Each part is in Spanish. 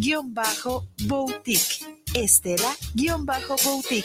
Estela-Boutique. Estela-Boutique.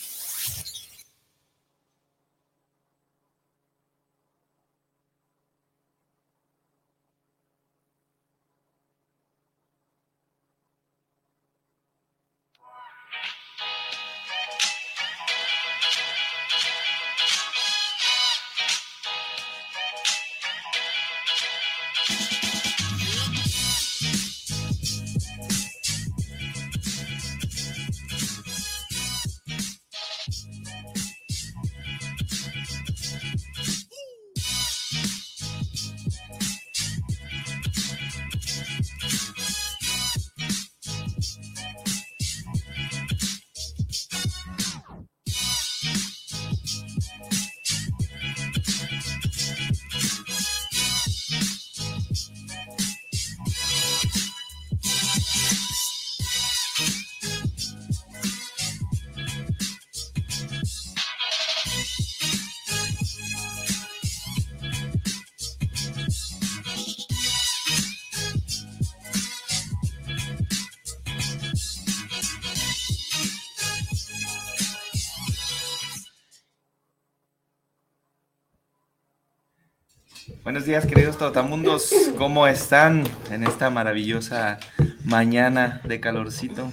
Buenos días, queridos totamundos. ¿Cómo están en esta maravillosa mañana de calorcito?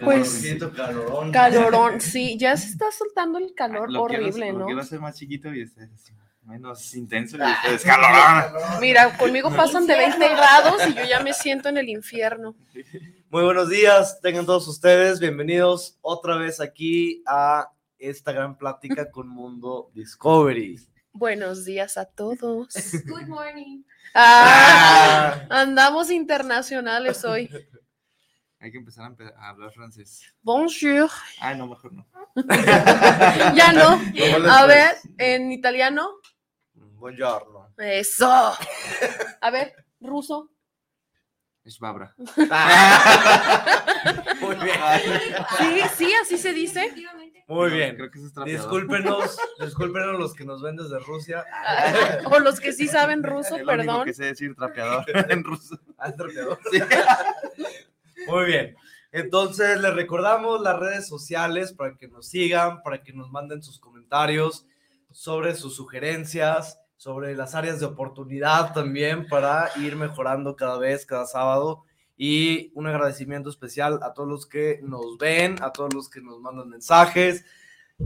pues calorón. calorón, sí, ya se está soltando el calor horrible, ¿no? Lo ser más chiquito y este, menos intenso y ustedes calorón. Mira, conmigo pasan de 20 grados y yo ya me siento en el infierno. Muy buenos días, tengan todos ustedes bienvenidos otra vez aquí a esta gran plática con Mundo Discovery. Buenos días a todos. Good morning. Ah, andamos internacionales hoy. Hay que empezar a, hablar francés. Bonjour. Ah, no, mejor no. ya no. A ver, en italiano. Buongiorno. Eso. A ver, ruso. Es babra. Muy bien. Sí, sí, así se dice. Muy bien. Creo que discúlpenos, discúlpenos los que nos ven desde Rusia. o los que sí saben ruso, El perdón. Único que sé decir trapeador en ruso. Ah, trapeador. Sí. Muy bien. Entonces les recordamos las redes sociales para que nos sigan, para que nos manden sus comentarios sobre sus sugerencias, sobre las áreas de oportunidad también para ir mejorando cada vez, cada sábado y un agradecimiento especial a todos los que nos ven, a todos los que nos mandan mensajes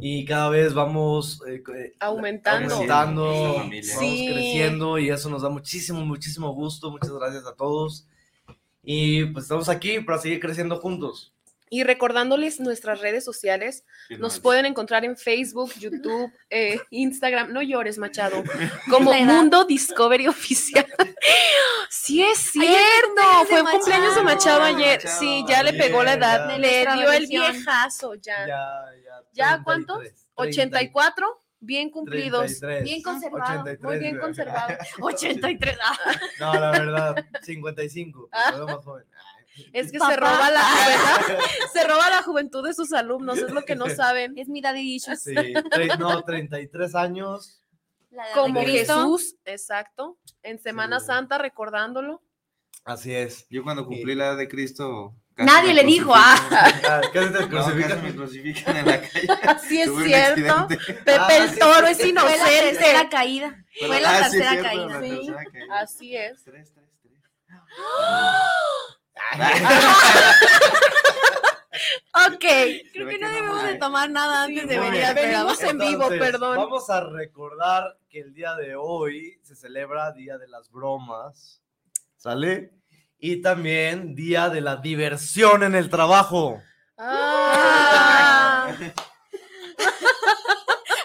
y cada vez vamos eh, eh, aumentando, aumentando vamos creciendo y eso nos da muchísimo, muchísimo gusto. Muchas gracias a todos. Y pues estamos aquí para seguir creciendo juntos. Y recordándoles nuestras redes sociales, nos pueden encontrar en Facebook, YouTube, eh, Instagram, no llores, Machado, como Mundo Discovery Oficial. sí, es cierto, fue cumpleaños de Machado ayer. sí, ya le pegó la edad, le dio el viejazo, ya. Ya, ya. ¿Ya cuánto? 84 bien cumplidos, bien conservado, muy bien conservado. 83. No, la verdad, 55, más joven. Es que se roba la juventud, se roba la juventud de sus alumnos, es lo que no saben. Es mi daddy issues. Sí, no, 33 años. Como Jesús, exacto, en Semana Santa recordándolo. Así es. Yo cuando cumplí la edad de Cristo Nadie le dijo, ah. ah casi te crucifican. me crucifican en la calle. Así es cierto. Pepe ah, el toro es inocente. Fue la tercera caída. Fue la, tercera, caída. Sí, así es. Tres, tres, tres. Ok, creo que no debemos de tomar nada antes de venir programa. Venimos en vivo, perdón. Vamos a recordar que el día de hoy se celebra Día de las Bromas, ¿sale? Y también Día de la Diversión en el Trabajo. Ah,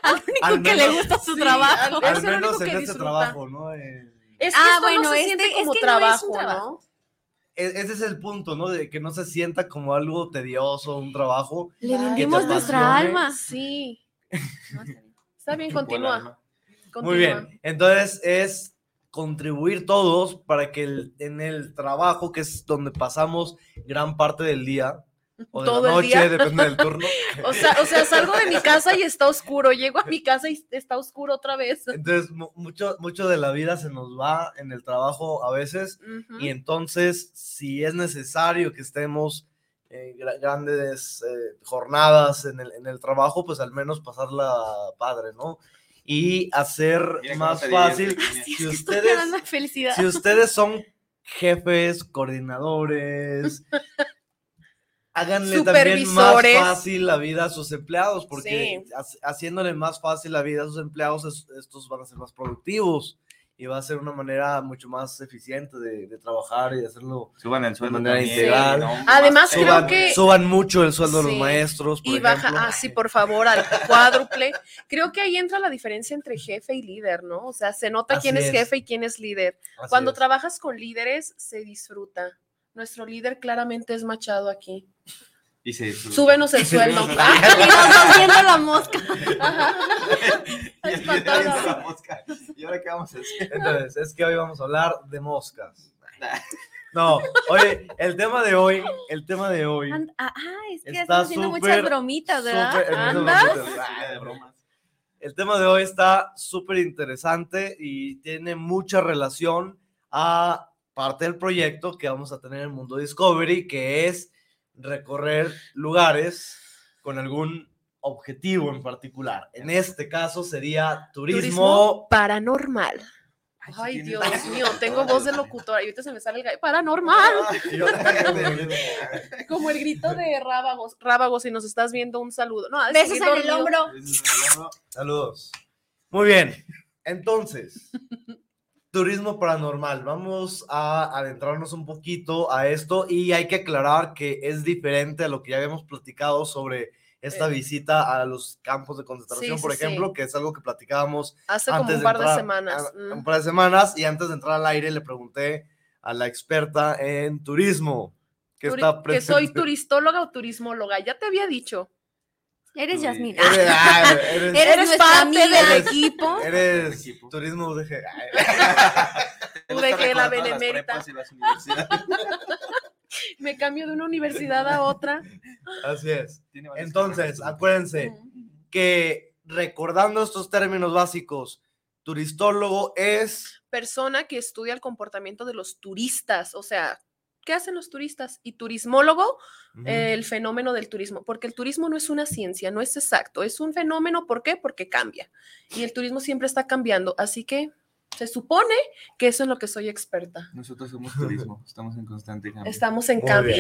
Al único Al que le gusta su sí, trabajo. al- Al menos en que este disfruta. trabajo, ¿no? Es que Ah, esto bueno, no se este- siente es que no es un trabajo, trabajo. ¿no? E- ese es el punto, ¿no? De que no se sienta como algo tedioso, un trabajo. Le vendimos nuestra alma. Sí. No, está bien. Está bien, continúa. continúa. Muy bien. Entonces es contribuir todos para que el- en el trabajo, que es donde pasamos gran parte del día, o de Todo la el noche, día. depende del turno. O sea, o sea, salgo de mi casa y está oscuro. Llego a mi casa y está oscuro otra vez. Entonces, mu- mucho, mucho de la vida se nos va en el trabajo a veces, Ujú. y entonces, si es necesario que estemos en gra- grandes eh, jornadas en el, en el trabajo, pues al menos pasarla padre, ¿no? Y hacer Mira más fácil. Es Si ustedes, si ustedes son jefes, coordinadores, háganle también más fácil la vida a sus empleados, porque Sí. ha- haciéndole más fácil la vida a sus empleados, es- estos van a ser más productivos y va a ser una manera mucho más eficiente de, de trabajar y de hacerlo. Suban el sueldo manera también, integral. ¿no? Además, Más creo Suban, que- suban mucho el sueldo de Sí. los maestros, por Y baja, ejemplo. ah, sí, por favor, al cuádruple. Creo que ahí entra la diferencia entre jefe y líder, ¿no? O sea, se nota quién Así es es. jefe y quién es líder. Así Cuando es. trabajas con líderes, se disfruta. Nuestro líder claramente es Machado aquí. Y se disfruta. Súbenos el sueldo. Y nos va viendo la mosca. Y el de la mosca. ¿Y ahora qué vamos a hacer? Entonces, es que hoy vamos a hablar de moscas. No, oye, el tema de hoy, el tema de hoy. And- Ah, ah, es que Está estás haciendo súper, muchas bromitas, ¿verdad? ¿Andas? Ah, de bromas. El tema de hoy está súper interesante y tiene mucha relación a parte del proyecto que vamos a tener en Mundo Discovery, que es recorrer lugares con algún objetivo en particular. En este caso sería turismo. Turismo paranormal. Ay, Dios mío, tengo voz de locutora. Y ahorita se me sale el gallo. Paranormal. Como el grito de Rábagos. Rábagos, si nos estás viendo, un saludo. No, Besos en el hombro. Saludos. Muy bien. Entonces, turismo paranormal. Vamos a adentrarnos un poquito a esto y hay que aclarar que es diferente a lo que ya habíamos platicado sobre esta Eh. visita a los campos de concentración, Sí, por sí, ejemplo, sí. que es algo que platicábamos Hace como un par de, entrar- semanas. a- Mm. Un par de semanas y antes de entrar al aire le pregunté a la experta en turismo que Turi- está que soy presente. turistóloga o turismóloga. Ya te había dicho. Eres. Yasmin. Eres, ah, eres- Eres Eres nuestra parte amiga del equipo. eres turismo UDG. ¿Te Pude gusta que la benemérita. Me cambio de una universidad a otra. Así es. Entonces, acuérdense que recordando estos términos básicos, turistólogo es Persona que estudia el comportamiento de los turistas. O sea, ¿qué hacen los turistas? Y turismólogo, el fenómeno del turismo. Porque el turismo no es una ciencia, no es exacto. Es un fenómeno. ¿Por qué? Porque cambia. Y el turismo siempre está cambiando. Así que se supone que eso es lo que soy experta. Nosotros somos turismo, estamos en constante cambio. Estamos en Muy cambio.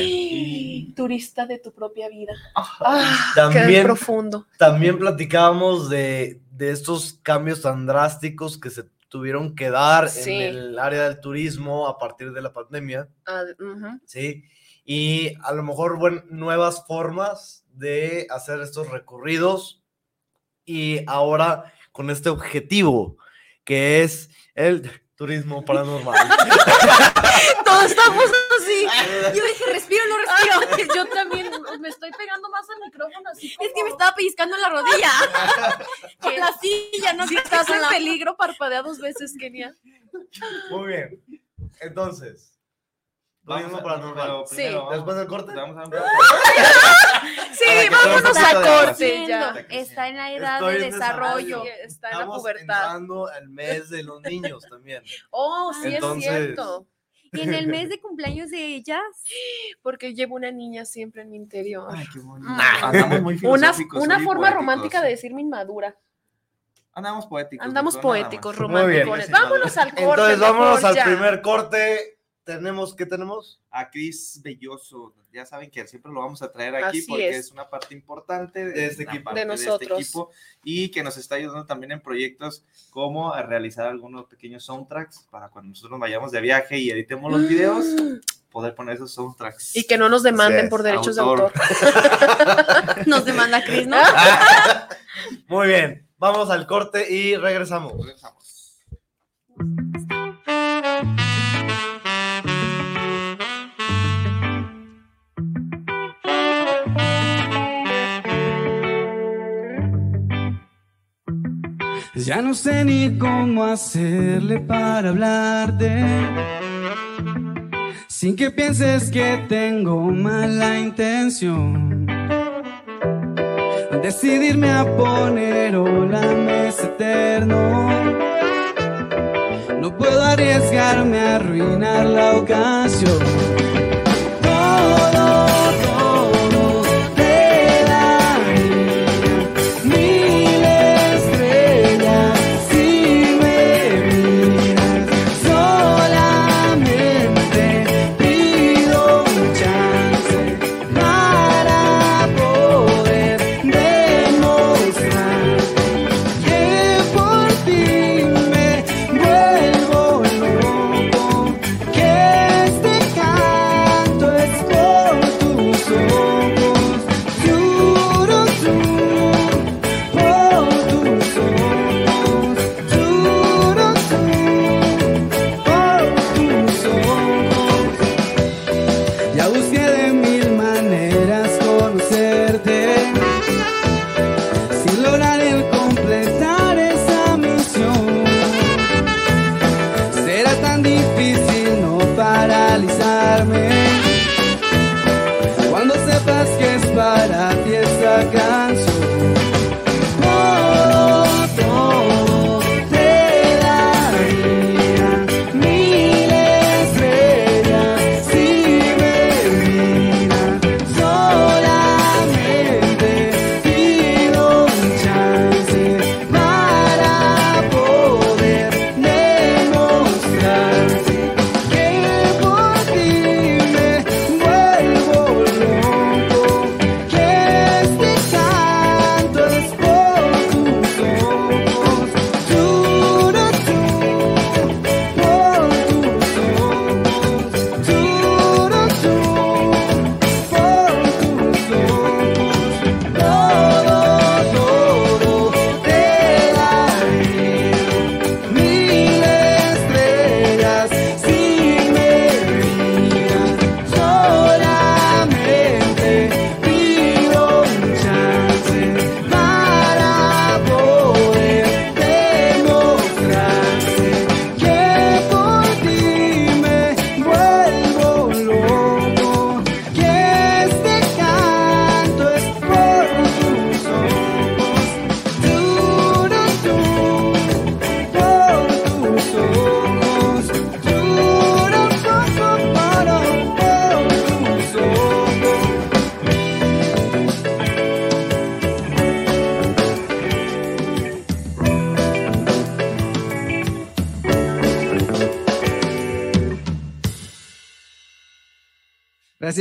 Turista de tu propia vida. Ah, qué También- profundo. También platicábamos de, de estos cambios tan drásticos que se tuvieron que dar Sí. en el área del turismo a partir de la pandemia, Ah, ujú. ¿sí? Y a lo mejor bueno, nuevas formas de hacer estos recorridos y ahora con este objetivo que es el turismo paranormal. Todos estamos así. Yo dije, respiro, no respiro. Yo también me estoy pegando más al micrófono así. Es que me estaba pellizcando en la rodilla. Con ¿Qué? la silla, no Si que estás en la- peligro, parpadea dos veces, Kenia. Muy bien. Entonces, Vamos turismo a- paranormal. pero Sí. Después del corte. Vamos a un Sí, Para vámonos a corte Está ya. Está en la edad Estoy de desarrollo. Sí, está en la Estamos pubertad. entrando al mes de los niños también. Oh, sí Entonces- es cierto. Y en el mes de cumpleaños de ellas, Porque llevo una niña siempre en mi interior. Ay, qué bonito. Andamos muy Una, una forma poéticos. romántica de decirme inmadura. Andamos poéticos. Andamos poéticos, románticos. Vámonos al corte. Entonces, vámonos mejor al ya. primer corte. Tenemos, ¿qué tenemos? A Cris Belloso, ya saben que siempre lo vamos a traer aquí Así porque es. es. una parte importante de, este equipo. parte De este nosotros. equipo y que nos está ayudando también en proyectos como a realizar algunos pequeños soundtracks para cuando nosotros vayamos de viaje y editemos los videos, poder poner esos soundtracks. Y que no nos demanden por derechos autor. de autor. Nos demanda Cris, ¿no? Muy bien, vamos al corte y regresamos. Regresamos. Ya no sé ni cómo hacerle para hablarte. Sin que pienses que tengo mala intención. Decidirme a poner la mesa eterno. No puedo arriesgarme a arruinar la ocasión.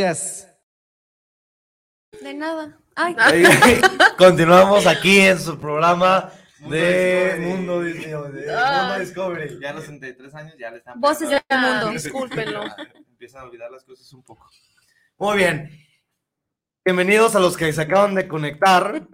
Gracias. De nada. Ay, Continuamos aquí en su programa Mundo de Discovery. Mundo Disney, de Ah. Mundo Discovery. Ya a los 63 años ya le están Voces del Ah, mundo. discúlpenlo. Empiezan a olvidar las cosas un poco. Muy bien. Bienvenidos a los que se acaban de conectar.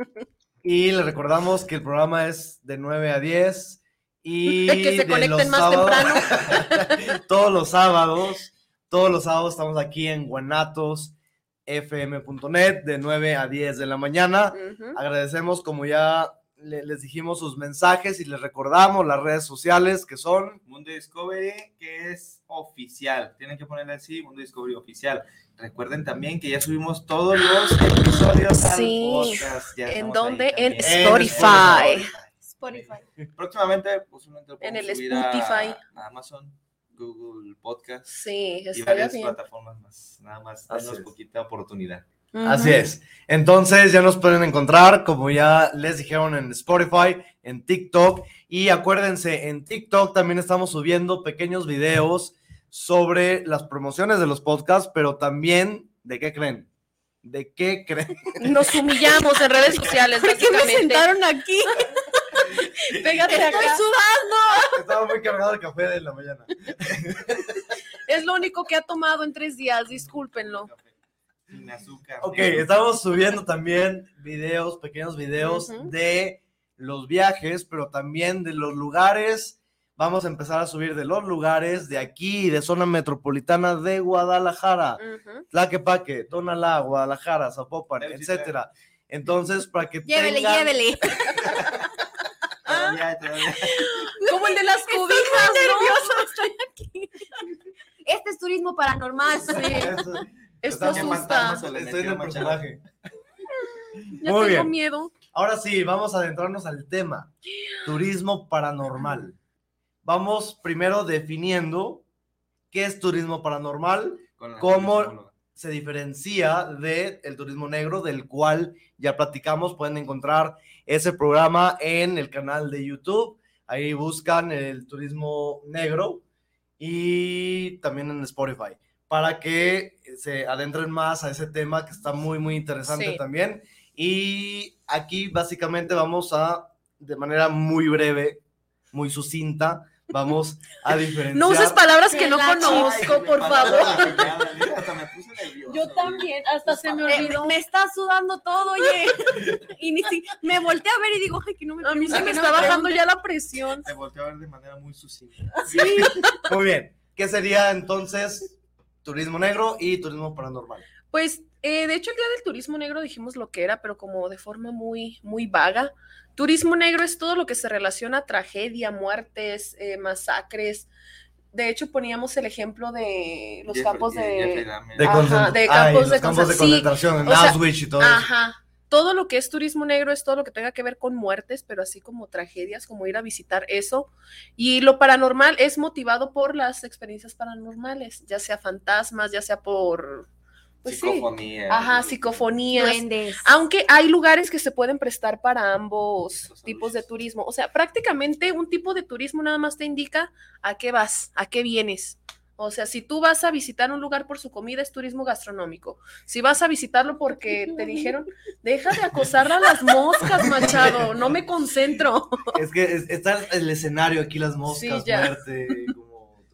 Y les recordamos que el programa es de 9 a 10. Y Que se conecten los más sábados- todos los sábados, todos los sábados estamos aquí en guanatosfm.net de 9 a 10 de la mañana. Agradecemos, como ya le- les dijimos, sus mensajes y les recordamos las redes sociales que son. Mundo Discovery, que es oficial. Tienen que ponerle así, Mundo Discovery oficial. Recuerden también que ya subimos todos los episodios al Sí. podcast. Ya ¿En dónde? En. Spotify. Spotify. Próximamente, posiblemente lo En el Spotify. a Amazon, Google Podcast Sí, y varias bien. plataformas más. Nada más, Así danos es. poquita oportunidad. Así es. Entonces ya nos pueden encontrar, como ya les dijeron, en Spotify, en TikTok. Y acuérdense, en TikTok también estamos subiendo pequeños videos sobre las promociones de los podcasts, pero también, ¿de qué creen? ¿De qué creen? Nos humillamos en redes sociales, ¿Por qué me sentaron aquí? Pégate acá. Estoy sudando. Estaba muy cargado de café de la mañana. Es lo único que ha tomado en tres días, discúlpenlo. Sin azúcar. Ok, negro. estamos subiendo también videos, pequeños videos de los viajes, pero también de los lugares. Vamos a empezar a subir de los lugares de aquí, de zona metropolitana de Guadalajara, Ujú. Tlaquepaque, Tonalá, Guadalajara, Zapopan, etcétera. Entonces, para que Llévele, tengan- llévele. Todavía, todavía. Como el de las cobijas, ¿no? nervioso, estoy aquí. Este es turismo paranormal. Eso- Esto Estamos- ¿Qué asusta. fantasma se le Estoy en el personaje. Ya Muy tengo bien. miedo. Ahora sí, vamos a adentrarnos al tema. Turismo paranormal. Vamos primero definiendo qué es turismo paranormal, ¿Cómo? se diferencia del el turismo negro, del cual ya platicamos. Pueden encontrar ese programa en el canal de YouTube. Ahí buscan el turismo negro y también en Spotify para que se adentren más a ese tema que está muy, muy interesante Sí. también. Y aquí básicamente vamos a, de manera muy breve, muy sucinta, vamos a diferenciar. No uses palabras que no conozco, Ay, por me favor. Hasta me puse nervioso. Yo también, hasta se me Eh, olvidó. me está sudando todo, oye. Y ni si, me volteé a ver y digo, ay, que no me A mí se me no está bajando ya la presión. Te volteé a ver de manera muy sucinta. Muy bien. ¿Qué sería entonces turismo negro y turismo paranormal? Pues, eh, de hecho, el día del turismo negro dijimos lo que era, pero como de forma muy, muy vaga. Turismo negro es todo lo que se relaciona a tragedia, muertes, eh, masacres. De hecho, poníamos el ejemplo de los campos de... De, Ajá, campos los de campos de concent- sí, concentración en sea, Auschwitz y todo eso. Ajá. Todo lo que es turismo negro es todo lo que tenga que ver con muertes, pero así como tragedias, como ir a visitar eso. Y lo paranormal es motivado por las experiencias paranormales, ya sea fantasmas, ya sea por... Pues sí. Psicofonía. Ajá, psicofonías. Duendes. Aunque hay lugares que se pueden prestar para ambos Los tipos de turismo. O sea, prácticamente un tipo de turismo nada más te indica a qué vas, a qué vienes. O sea, si tú vas a visitar un lugar por su comida, es turismo gastronómico. Si vas a visitarlo porque te dijeron, deja de acosar a las moscas, Machado, no me concentro. Es que es- está el escenario aquí, las moscas, Sí, ya. muerte, como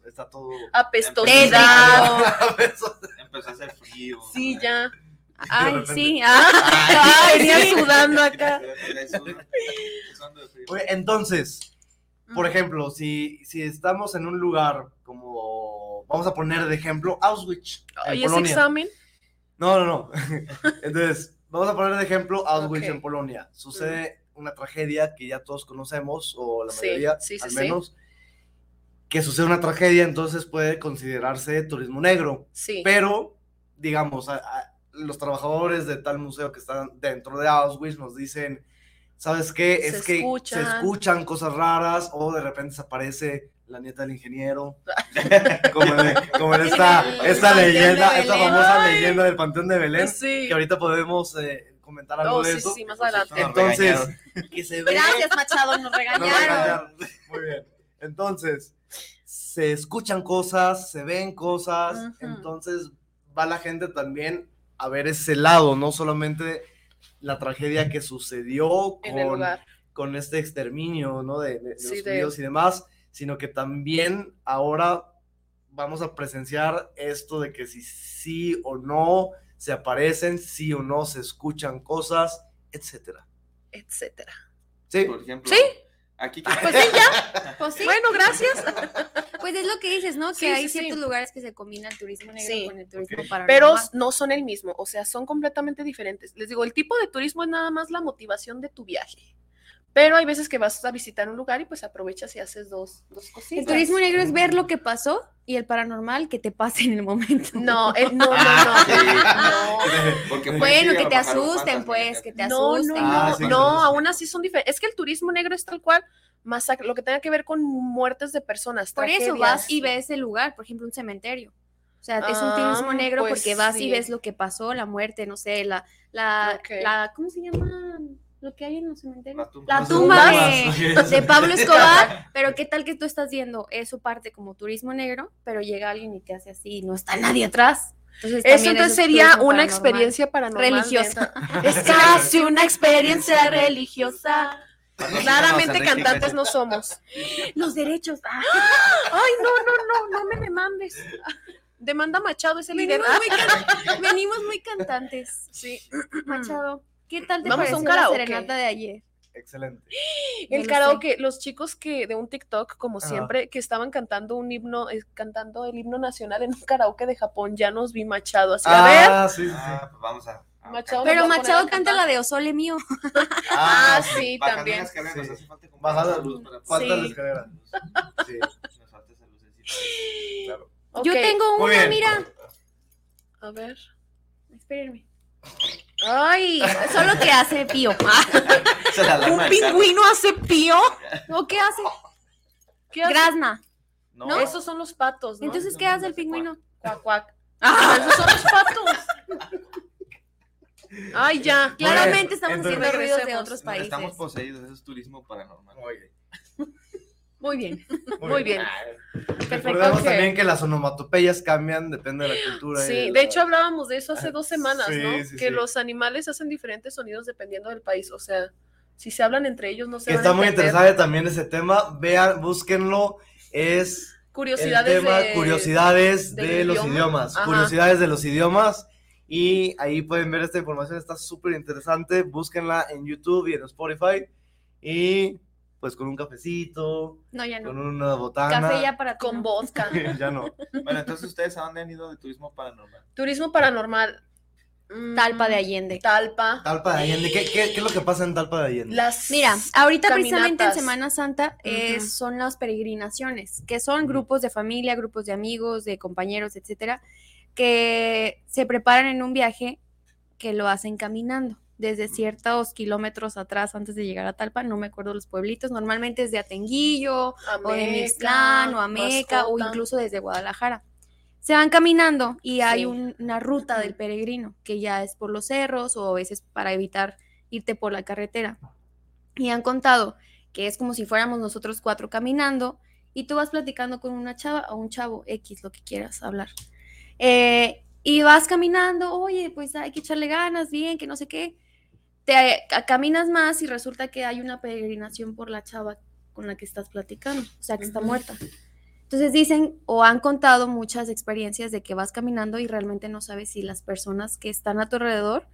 está todo. Apestosidad. Empezó a hacer frío. Sí, ya. Ay, repente- sí. Ah, Ay, venía sí. sudando acá. Entonces, por ejemplo, si, si estamos en un lugar como, vamos a poner de ejemplo, Auschwitz, en ¿Y ese Polonia. examen? No, no, no. Entonces, vamos a poner de ejemplo Auschwitz en Polonia. Sucede una tragedia que ya todos conocemos, o la mayoría, sí, sí, al sí. menos, que sucede una tragedia, entonces puede considerarse turismo negro. Sí. Pero, digamos, a- a- los trabajadores de tal museo que están dentro de Auschwitz nos dicen, ¿sabes qué? Se Es que escuchan. se escuchan cosas raras o de repente se aparece la nieta del ingeniero. como, en, como en esta, esta de leyenda, esta famosa Ay. leyenda del Panteón de Belén, Sí. que ahorita podemos eh, comentar algo Oh, de sí, eso. sí, más adelante. nos Entonces, que se ve... Gracias, Machado, nos Nos regañaron. regañaron. Muy bien. Entonces, se escuchan cosas, se ven cosas, entonces va la gente también a ver ese lado, no solamente la tragedia que sucedió con, con este exterminio, ¿no? De, de- de Sí, los de- judíos y demás, sino que también ahora vamos a presenciar esto de que si sí o no se aparecen, sí o no se escuchan cosas, etcétera. Etcétera. Sí, Por ejemplo, Sí. aquí Pues sí, ya. Pues sí, Bueno, gracias. pues es lo que dices, ¿no? Que Sí, hay sí, sí. ciertos lugares que se combina el turismo negro Sí. con el turismo Ok. paranormal. Pero no son el mismo, o sea, son completamente diferentes. Les digo, el tipo de turismo es nada más la motivación de tu viaje. Pero hay veces que vas a visitar un lugar y pues aprovechas y haces dos, dos cositas. el turismo negro es ver lo que pasó y el paranormal que te pase en el momento. No, el- no, no, Ah, sí. no. Fue Bueno, que te asusten, pues, que te No, no, asusten. Ah, no, sí, no, claro. aún así son diferentes. Es que el turismo negro es tal cual, masacre, lo que tenga que ver con muertes de personas. Por eso vas y ves el lugar, por ejemplo, un cementerio. O sea, es un Ah, turismo negro pues porque vas sí. y ves lo que pasó, la muerte, no sé, la, la ¿cómo se llama? Lo que hay en los cementerios. La tumba. La de, de Pablo Escobar, pero qué tal que tú estás viendo eso parte como turismo negro, pero llega alguien y te hace así y no está nadie atrás. Entonces, Eso entonces es sería una paranormal. experiencia paranormal. religiosa. Es casi una experiencia religiosa. Claramente cantantes no somos. Los derechos. ah, Ay, no, no, no, no me demandes. Demanda Machado es el líder. muy venimos muy cantantes. Sí. Machado, ¿qué tal te Vamos a la karaoke. serenata de ayer? Excelente. El lo karaoke, los chicos que de un TikTok, como Ajá. siempre, que estaban cantando un himno, eh, cantando el himno nacional en un karaoke de Japón, ya nos vi Machado. Así, a ver, Ah, sí, sí, sí. Ah, pues vamos a. Machado. Pero Machado canta la de Osole mío. Ah, sí, bajando también. Sí. Bajada esa luz para Falta la Sí. escalera. Sí, Nos falta esa lucecita. claro. Yo tengo Muy una, bien. mira. A ver. Espérenme. Ay, Eso es lo que hace Pío. ¿un pingüino hace pío? ¿O qué hace? ¿Qué hace? Grazna. No, Esos son los patos, ¿no? Entonces, ¿qué hace el pingüino? Cuac, cuac. Esos son los patos. Ay, ya. Claramente estamos haciendo ruidos de otros no, estamos países. poseídos, eso es turismo paranormal. Oye, Muy bien. Muy bien. Recordemos Ok. también que las onomatopeyas cambian, depende de la cultura. y Sí, la- de hecho hablábamos de eso hace dos semanas, Sí, ¿no? sí, que sí. los animales hacen diferentes sonidos dependiendo del país. O sea, si se hablan entre ellos no se van está a muy interesante también ese tema. Vean, búsquenlo. Es Curiosidades el tema de... curiosidades de los idioma. idiomas. Ajá. Curiosidades de los idiomas. Y ahí pueden ver esta información, está súper interesante. Búsquenla en YouTube y en Spotify. Y pues con un cafecito, No, ya con una botana. Café ya para ti, Con ¿no? vodka. ya no. Bueno, entonces ustedes a dónde han ido de turismo paranormal? Turismo paranormal. Mm, Talpa de Allende. Talpa. Talpa de Allende. ¿Qué, qué, qué es lo que pasa en Talpa de Allende? Las... Mira, ahorita precisamente en. Semana Santa eh, son las peregrinaciones, que son grupos de familia, grupos de amigos, de compañeros, etcétera, que se preparan en un viaje que lo hacen caminando desde ciertos kilómetros atrás antes de llegar a Talpa, no me acuerdo los pueblitos, normalmente es de Atenguillo, o de Mixtlán, o Ameca, o Mascota. incluso desde Guadalajara. Se van caminando y hay Sí. un- una ruta del peregrino, que ya es por los cerros o a veces para evitar irte por la carretera. Y han contado que es como si fuéramos nosotros cuatro caminando y tú vas platicando con una chava o un chavo, X, lo que quieras hablar. Eh, y vas caminando, oye, pues hay que echarle ganas, bien, que no sé qué. Te ca- caminas más y resulta que hay una peregrinación por la chava con la que estás platicando, o sea, que está muerta. Entonces dicen o han contado muchas experiencias de que vas caminando y realmente no sabes si las personas que están a tu alrededor,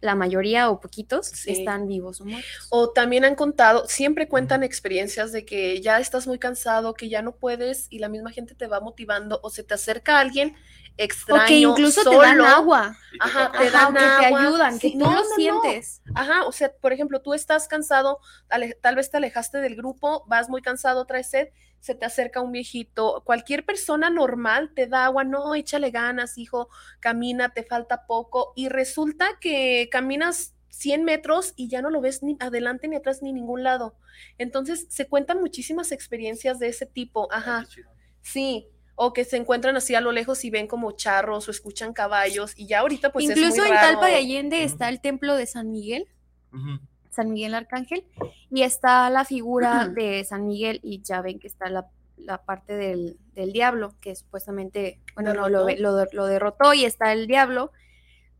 la mayoría o poquitos, Sí. están vivos o muertos. O también han contado, siempre cuentan experiencias de que ya estás muy cansado, que ya no puedes y la misma gente te va motivando o se te acerca alguien extraño, o que incluso te dan solo. agua, Ajá, te Ajá, dan o que te agua. ayudan, que Sí, no, lo no, no. sientes. Ajá, o sea, por ejemplo, tú estás cansado, tal vez te alejaste del grupo, vas muy cansado, traes sed, se te acerca un viejito, cualquier persona normal te da agua, no, échale ganas, hijo, camina, te falta poco, y resulta que caminas 100 metros y ya no lo ves ni adelante ni atrás ni ningún lado. Entonces, se cuentan muchísimas experiencias de ese tipo, Ay, ajá, sí. O que se encuentran así a lo lejos y ven como charros o escuchan caballos y ya ahorita pues es Incluso muy en Talpa de. Allende está el templo de San Miguel, Ujú. San Miguel Arcángel, y está la figura de San Miguel, y ya ven que está la, la parte del, del diablo, que supuestamente, bueno, no, lo, Derrotó. lo, lo derrotó y está el diablo.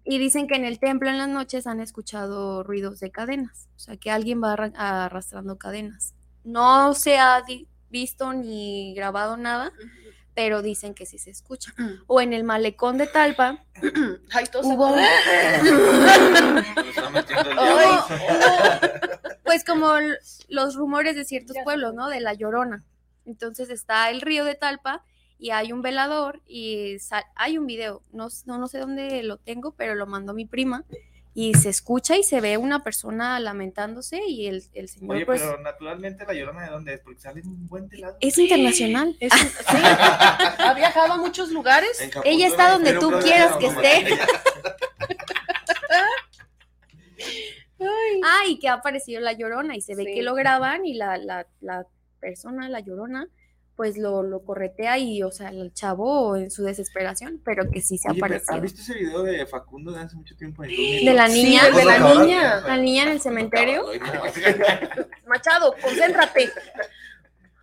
Y dicen que en el templo en las noches han escuchado ruidos de cadenas, o sea, que alguien va arra- arrastrando cadenas. No se ha visto ni grabado nada, pero dicen que sí se escucha. O en el malecón de Talpa Ay, hubo, pues como los rumores de ciertos pueblos, ¿no? De la Llorona. Entonces está el río de Talpa y hay un velador y hay un video, no, no, no sé dónde lo tengo, pero lo mandó mi prima y se escucha y se ve una persona lamentándose y el, el señor Oye, pues pero naturalmente la llorona de dónde es, porque sale en un buen telado. es internacional. Es- sí, ha viajado a muchos lugares. Ella está donde tú quieras que esté. Ah, y que ha aparecido la llorona y se ve Sí. que lo graban y la, la, la persona, la llorona, pues lo, lo corretea y, o sea, el chavo en su desesperación, pero que sí se apareció. ¿Has visto ese video de Facundo de hace mucho tiempo? en De la niña, de la niña. la niña en el cementerio. Machado, concéntrate.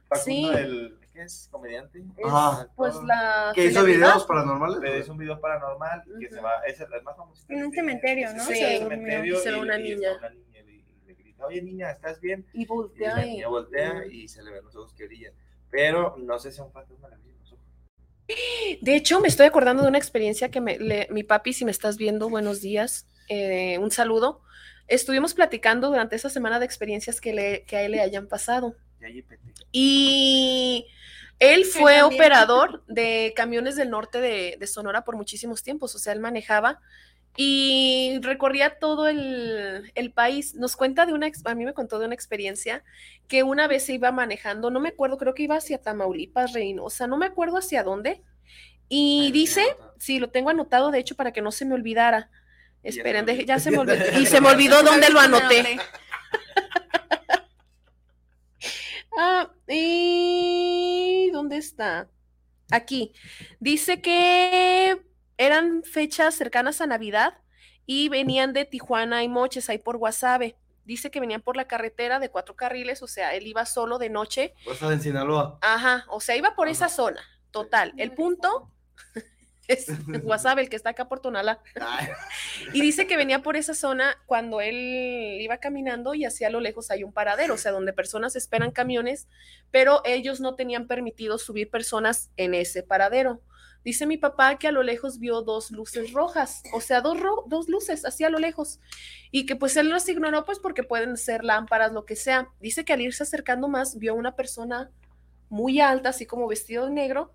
Facundo, Sí. el, ¿qué es? ¿Comediante? Ajá. Pues la. ¿Que hizo videos paranormales? Pero es un video paranormal que se va, es el el más famoso. En un cementerio, ¿no? Sí, en un cementerio se ve y- una y está niña. una niña y le, y le grita, oye niña, ¿estás bien? Y Y la voltea y. niña voltea y se le ven los ojos que brillan. Pero no sé si es un fantasma ojos. De hecho, me estoy acordando de una experiencia que me, le- mi papi, si me estás viendo, buenos días, eh, un saludo. Estuvimos platicando durante esa semana de experiencias que, le, que a él le hayan pasado. Y él fue operador de camiones del norte de, de Sonora por muchísimos tiempos, o sea, él manejaba y recorría todo el, el país. Nos cuenta de una, a mí me contó de una experiencia que una vez se iba manejando, no me acuerdo, creo que iba hacia Tamaulipas, Reynosa, no me acuerdo hacia dónde. Y Ah, dice, sí, lo tengo anotado, de hecho, para que no se me olvidara. Ya Esperen, olvidó. ya se me olvidó. Y se me olvidó dónde lo anoté. Ah, ¿y dónde está? Aquí. Dice que eran fechas cercanas a Navidad y venían de Tijuana y Moches, ahí por Guasave. Dice que venían por la carretera de cuatro carriles, o sea, él iba solo de noche. Pues estás en Sinaloa. Ajá, o sea, iba por esa zona. Total. El punto es Guasave, el que está acá por Tonalá. Y dice que venía por esa zona cuando él iba caminando y hacia lo lejos hay un paradero, o sea, donde personas esperan camiones, pero ellos no tenían permitido subir personas en ese paradero. Dice mi papá que a lo lejos vio dos luces rojas, o sea, dos, ro- dos luces así a lo lejos, y que pues él los ignoró pues porque pueden ser lámparas, lo que sea. Dice que al irse acercando más vio una persona muy alta, así como vestido de negro,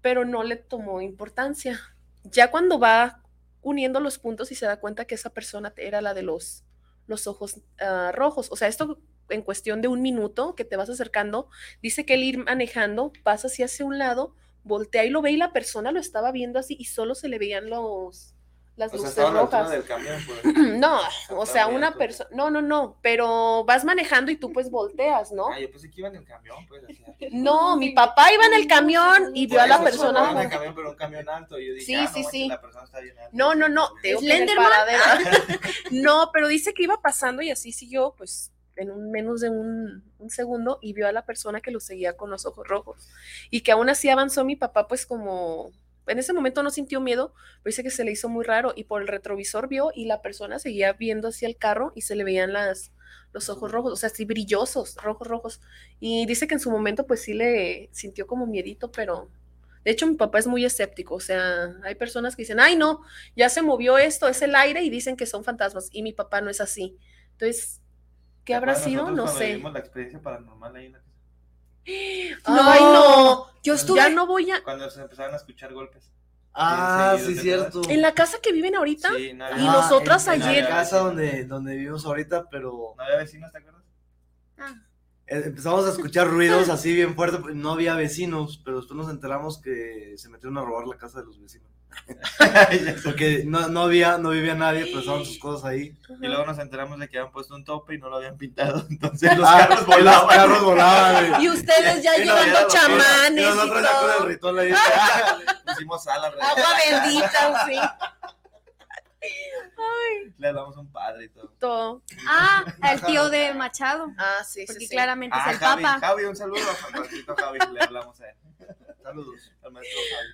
pero no le tomó importancia. Ya cuando va uniendo los puntos y se da cuenta que esa persona era la de los, los ojos ah, rojos. O sea, esto en cuestión de un minuto que te vas acercando, dice que el ir manejando pasa así hacia un lado, voltea y lo ve y la persona lo estaba viendo así y solo se le veían los las O sea, luces estaba a la altura rojas. del camión. Pues. No, o sea, una persona, no, no, no, pero vas manejando y tú pues volteas, ¿no? Ah, yo pensé que iba en el camión, pues. así. No, mi papá iba en el camión y vio a la persona. estaba en el camión, pero un camión alto. Y yo dije, Sí, ah, no, sí, sí. La persona está bien alta. No, no, no, te. No, pero dice que iba pasando y así siguió, pues, en un menos de un, un segundo y vio a la persona que lo seguía con los ojos rojos. Y que aún así avanzó mi papá, pues, como. En ese momento no sintió miedo, pero dice que se le hizo muy raro y por el retrovisor vio y la persona seguía viendo hacia el carro y se le veían las, los ojos rojos, o sea, así brillosos, rojos, rojos. Y dice que en su momento, pues sí le sintió como miedito, pero de hecho, mi papá es muy escéptico, o sea, hay personas que dicen, ay, no, ya se movió esto, es el aire y dicen que son fantasmas, y mi papá no es así. Entonces, ¿qué ¿Te habrá sido? No sé. vivimos la experiencia paranormal ahí en la casa? Ay, no, Yo estuve. ya no voy a... Cuando se empezaron a escuchar golpes. Ah, Sí, cierto. En la casa que viven ahorita, Sí, no Y había, nosotras en, en ayer- la casa donde, donde vivimos ahorita, pero no había vecinos, ¿te acuerdas? eh, empezamos a escuchar ruidos así bien fuertes. porque No había vecinos, pero después nos enteramos que se metieron a robar la casa de los vecinos. Porque no, no había, no vivía nadie, pero estaban sus cosas ahí. Y luego nos enteramos de que habían puesto un tope y no lo habían pintado. Entonces los Ah, carros y los volaban. carros volaban. y ustedes ya Y no, llevando ya, chamanes Y y nosotros ya con el ritual ahí. Pusimos sal alrededor. Agua bendita, sí. Le damos un padre y todo. Todo. Ah, el tío de Machado. Ah, sí, sí, Porque sí. claramente Ah, es el Javi, Papa. Javi, un saludo a Juancito Javi, le hablamos a él. Saludos al maestro Javi.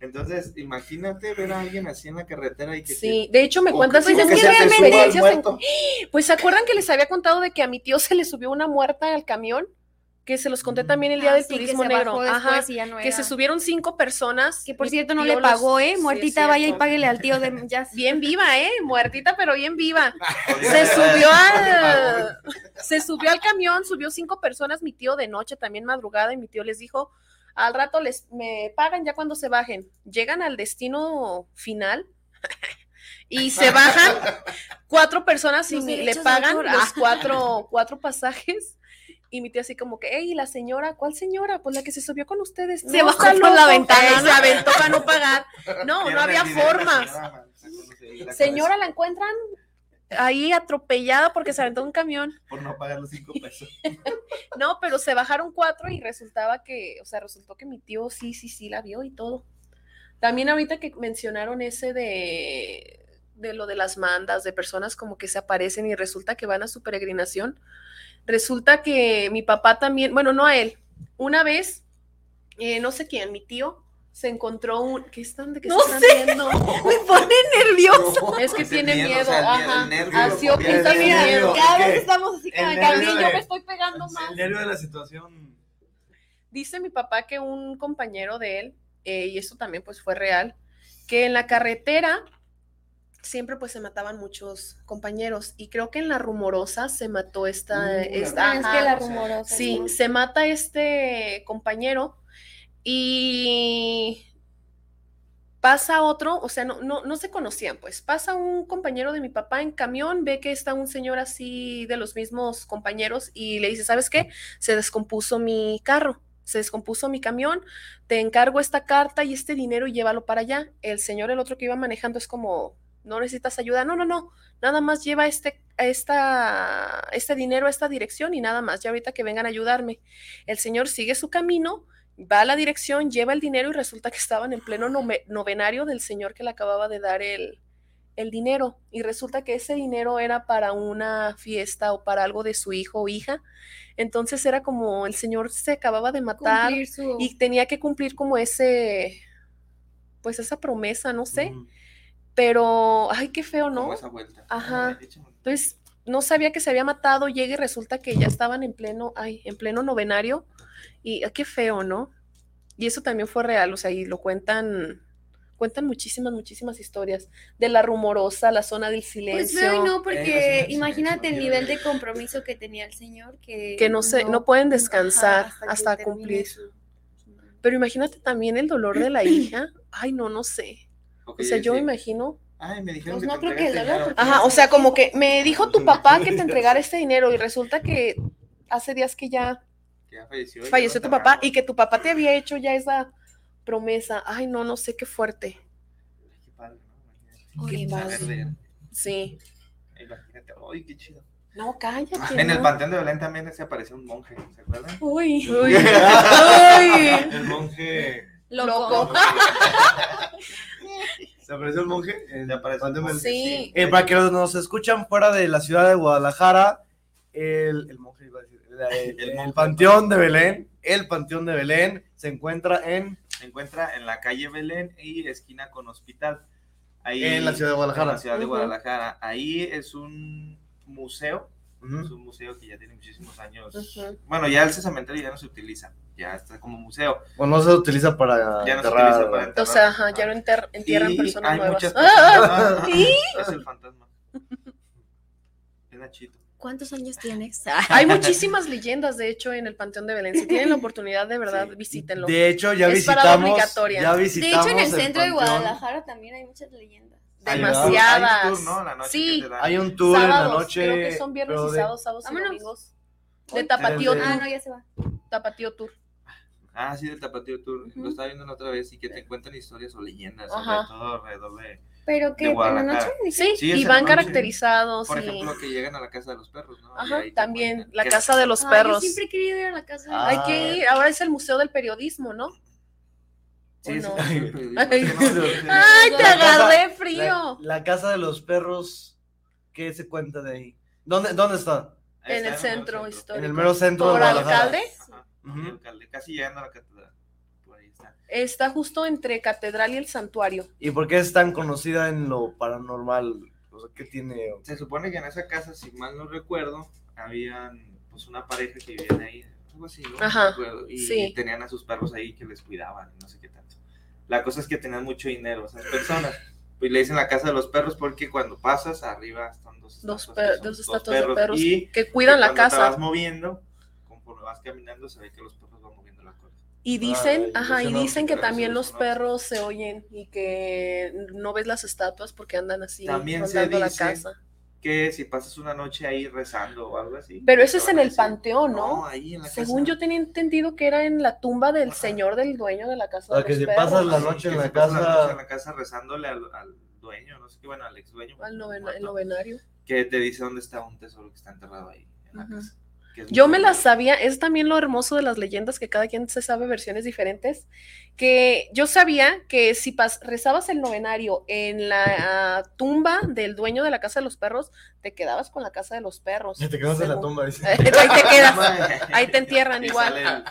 Entonces, imagínate ver a alguien así en la carretera y que Sí, de hecho me o cuentas que- Pues es que se realmente- muerto. Pues se acuerdan que les había contado de que a mi tío se le subió una muerta al camión, que se los conté también el día Ah, del sí, que turismo se negro. bajó Ajá, después y ya no que era. se subieron cinco personas. Que por cierto no le los- pagó, ¿eh? Sí, Muertita, vaya y páguele al tío de ya. Bien viva, ¿eh? Muertita, pero bien viva. Se subió al, se subió al camión, subió cinco personas, mi tío de noche, también madrugada, y mi tío les dijo, al rato les me pagan ya cuando se bajen. Llegan al destino final y se bajan cuatro personas y le pagan los cuatro, cuatro pasajes. Y mi tío así como que, hey, la señora, ¿cuál señora? Pues la que se subió con ustedes. Se No, bajó por la loco". ventana, ¿no? Se aventó para no pagar. No, no había formas. señora. ¿la encuentran? ahí atropellada porque se aventó un camión. Por no pagar los cinco pesos. No, pero se bajaron cuatro y resultaba que, o sea, resultó que mi tío sí, sí, sí la vio y todo. También ahorita que mencionaron ese de, de lo de las mandas, de personas como que se aparecen y resulta que van a su peregrinación, resulta que mi papá también, bueno, no a él, una vez, eh, no sé quién, mi tío, se encontró un. ¿Qué están? ¿De qué No están sé. viendo? Me pone nerviosa. Es que Es el tiene miedo, o sea, ajá. el nervio, Así convierte mi en miedo. Cada vez estamos así como El que a mí nervio yo de- me estoy pegando más. El nervio de la situación. Dice mi papá que un compañero de él, eh, y esto también pues fue real, que en la carretera siempre pues se mataban muchos compañeros y creo que en la rumorosa se mató esta, Uh, la esta Ah, es ajá. que la rumorosa. Sí, ¿no? se mata este compañero y pasa otro, o sea, no, no, no se conocían, pues pasa un compañero de mi papá en camión, ve que está un señor así de los mismos compañeros y le dice, ¿sabes qué? Se descompuso mi carro, se descompuso mi camión, te encargo esta carta y este dinero y llévalo para allá. El señor, el otro que iba manejando, es como, no necesitas ayuda, no, no, no, nada más lleva este, esta, este dinero a esta dirección y nada más, ya ahorita que vengan a ayudarme. El señor sigue su camino, va a la dirección, lleva el dinero y resulta que estaban en pleno nove- novenario del señor que le acababa de dar el, el dinero. Y resulta que ese dinero era para una fiesta o para algo de su hijo o hija. Entonces era como el señor se acababa de matar su- y tenía que cumplir como ese, pues esa promesa, no sé. Pero, ay, qué feo, ¿no? Como esa vuelta. Ajá. Entonces, no sabía que se había matado, llega y resulta que ya estaban en pleno, ay, en pleno novenario. Y ah, qué feo, ¿no? Y eso también fue real, o sea, y lo cuentan, cuentan muchísimas, muchísimas historias de la rumorosa, la zona del Pues silencio. feo y no, Eh, la porque del imagínate el nivel de compromiso que tenía el señor que, Que no se- no pueden descansar hasta cumplir. su- Pero imagínate también el dolor de la hija. Ay, no, no sé. O sea, yo me sí. imagino. Ay, me dijeron Pues que no te creo que el porque- Ajá, o sea, como que me dijo tu papá que te entregara este dinero y resulta que hace días que ya Que ya falleció. tu papá y que tu papá te había hecho ya esa promesa. Ay, no, no sé qué fuerte. Ay, qué padre, ¿no? Qué verde. Sí. Imagínate. Ay, qué chido. No, cállate. En el. Panteón de Belén también se apareció un monje, ¿se acuerdan? Uy. uy, uy. El monje. Loco. ¿Se apareció el monje? En Se apareció el Panteón monje, Sí. Eh, para que nos escuchan fuera de la ciudad de Guadalajara, el, el monje iba a decir, el, el- El el panteón de Belén, el panteón de Belén se encuentra en, Se encuentra en la calle Belén y esquina con Hospital. Ahí, en la ciudad de en Guadalajara. la ciudad de. Guadalajara. Ahí es un museo, es un museo que ya tiene muchísimos años. Bueno, ya ese cementerio ya no se utiliza, ya está como museo. Bueno, no se utiliza para Ya no se enterrar- utiliza para enterrar. O sea, ajá, ya no enter- entierran Y personas hay nuevas. muchas ¡Ah! personas- ¿Sí? Es el fantasma. Es Nachito. ¿Cuántos años tienes? Hay muchísimas leyendas, de hecho, en el Panteón de Belén. Si tienen la oportunidad, de verdad, Sí. visítenlo. De hecho, ya Es visitamos, obligatoria. ya De visitamos hecho, en el centro de panteón. Guadalajara también hay muchas leyendas. Tour- Demasiadas. hay un tour, ¿no? La noche Sí. Hay un tour en la Sábados, noche. creo que son viernes y de- sábados, sábados y domingos. De. Tapatío Desde- Ah, Tour. no, ya se va. Tapatío Tour. Ah, sí, del Tapatío Tour. Lo estaba viendo la otra vez y que te cuentan historias o leyendas, Ajá. sobre todo alrededor de. Pero que De en la noche. Sí, y en van noche. caracterizados. Por y- ejemplo, que llegan a la casa de los perros, ¿no? Ajá, también, cuentan la casa de los Ay, perros. yo siempre he querido ir a la casa. Ah. Hay que ir, ahora es el Museo del Periodismo, ¿no? Sí, ¿o sí, no? sí, sí, sí, Ay, sí, no, sí, sí. ¡Ay, te agarré frío! la casa de los perros, ¿qué se cuenta de ahí? ¿Dónde, dónde está? En el está, centro En histórico. el mero centro de ¿Por Guadalajara. alcalde? Casi llegando a la catedral. Por ahí está. Está justo entre Catedral y el Santuario. ¿Y por qué es tan conocida en lo paranormal? O sea, ¿qué tiene? Se supone que en esa casa, si mal no recuerdo, habían pues una pareja que vivían ahí, algo así, ¿no? Ajá, No recuerdo, y sí. tenían a sus perros ahí que les cuidaban y no sé qué tanto. La cosa es que tenían mucho dinero esas personas. Pues le dicen la casa de los perros porque cuando pasas arriba están dos Dos, estatuas, per- dos dos estatuas de perros y que cuidan la cuando te vas casa. moviendo, conforme vas caminando, se ve que los perros van moviendo la cola. Y dicen, Ay, ajá, y dicen que también los perros se oyen y que no ves las estatuas porque andan así También se rondando la dice casa. Que si pasas una noche ahí rezando o algo así. Pero eso es en el decir, panteón, ¿no? No, ahí en la Según casa. yo tenía entendido que era en la tumba del Ajá. señor del dueño de la casa. O sea, de que perros. pasas la noche en la se casa- noche en la casa rezándole al, al dueño, no sé qué, bueno, al ex dueño. Al novena- muerto, el novenario. Que te dice dónde está un tesoro que está enterrado ahí en la casa. Yo me las sabía, es también lo hermoso de las leyendas, que cada quien se sabe versiones diferentes, que yo sabía que si pas- rezabas el novenario en la tumba del dueño de la casa de los perros, te quedabas con la casa de los perros. Te quedas en la tumba. dice. ahí te quedas, ahí te entierran igual.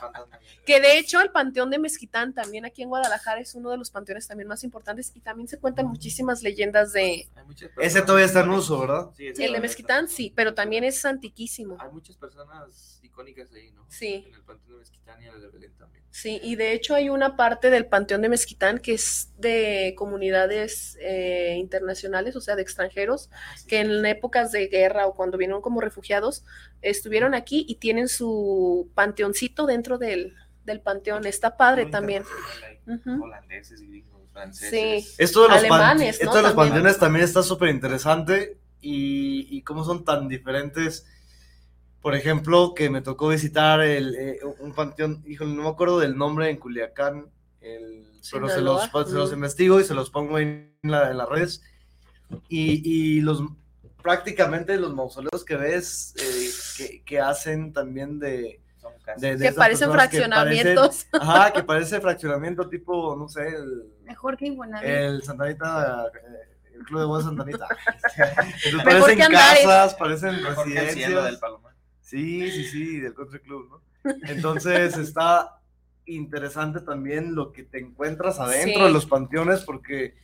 Que de hecho el Panteón de Mezquitán también aquí en Guadalajara es uno de los panteones también más importantes y también se cuentan muchísimas leyendas de... Hay muchas Ese todavía está en uso, ¿verdad? Sí, El de Mezquitán sí, pero también es antiquísimo. Hay muchas personas icónicas ahí, ¿no? Sí. En el Panteón de Mezquitán y en el de Belén también. Sí, y de hecho hay una parte del Panteón de Mezquitán que es de comunidades eh, internacionales, o sea, de extranjeros, Ah, sí, que en épocas de guerra o cuando vinieron como refugiados, estuvieron aquí y tienen su panteoncito dentro del, del panteón. Está padre Muy también. Ujú. Holandeses, gringos, franceses. Sí. Esto de los, pan- Alemanes, ¿no? esto de los También. panteones también está súper interesante y, y cómo son tan diferentes. Por ejemplo, que me tocó visitar el, eh, un panteón, híjole, no me acuerdo del nombre en Culiacán, el- pero se los, se los investigo y se los pongo en, la- en las redes. Y, y los prácticamente los mausoleos que ves eh, que, que hacen también de, Que parecen personas que fraccionamientos. parecen- ajá, que parece fraccionamiento tipo, no sé, el, Mejor que Infonavit. el Santanita, eh, el Club de Bodas Santanita. Entonces, Mejor parecen casas, parecen Mejor que el cielo del. Palomar. Sí, sí, sí, del Country Club, ¿no? Entonces está interesante también lo que te encuentras adentro Sí. de los panteones, porque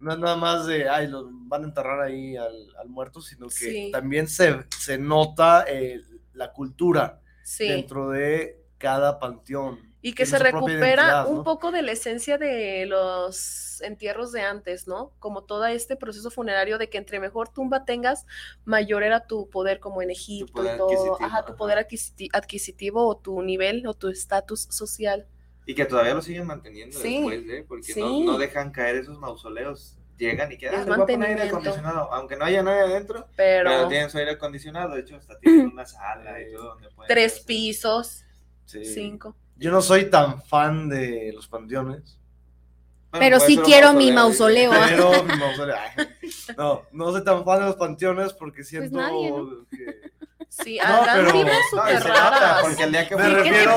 no es nada más de, ay, los van a enterrar ahí al, al muerto, sino que Sí. también se, se nota eh, la cultura Sí. dentro de cada panteón. Y que se recupera un poco de la esencia de los entierros de antes, ¿no? Como todo este proceso funerario de que entre mejor tumba tengas, mayor era tu poder como en Egipto poder y todo, adquisitivo, ajá, tu poder adquisiti- adquisitivo o tu nivel o tu estatus social. Y que todavía lo siguen manteniendo Sí, después, ¿eh? Porque no, sí. no dejan caer esos mausoleos. Llegan y quedan. "Ah, aire acondicionado. Aunque no haya nadie adentro, Pero, pero tienen su aire acondicionado. De hecho, hasta tienen una sala y todo donde pueden. tres hacer- pisos, Sí. cinco. Yo no soy tan fan de los panteones. Bueno, Pero sí quiero mi mausoleo. Pero mi mausoleo, ay, no, no soy tan fan de los panteones porque siento nadie, ¿no? que Sí, No, pero- No, súper se nota, raras. porque el día que me refiero,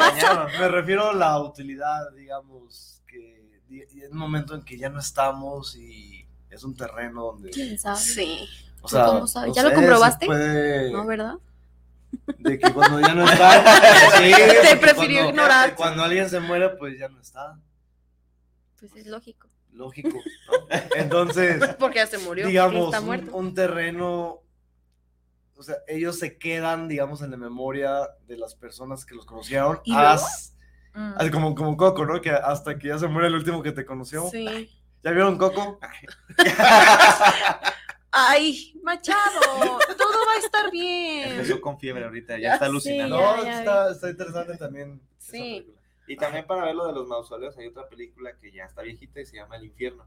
me refiero a la utilidad, digamos, que es un momento en que ya no estamos y es un terreno donde, ¿Quién sabe? Sí. o ¿Tú cómo sabes? ¿Ya lo comprobaste? puede- ¿No, verdad? De que cuando ya no está, sí, Te porque prefirió cuando- ignorar. Cuando alguien se muere, pues ya no está, Pues es lógico. lógico. ¿no? Entonces, Porque ya se murió. digamos, está un, muerto. un terreno, o sea, ellos se quedan, digamos, en la memoria de las personas que los conocieron, ¿Y as- Mm. como, como Coco, ¿no? Que hasta que ya se muere el último que te conoció. Sí. ¿Ya vieron Coco? Ay, Machado, todo va a estar bien. Empezó con fiebre ahorita, ya Ya está alucinando. No, ya está, está interesante también. Sí. Y también para ver lo de los mausoleos, hay otra película que ya está viejita y se llama El Infierno.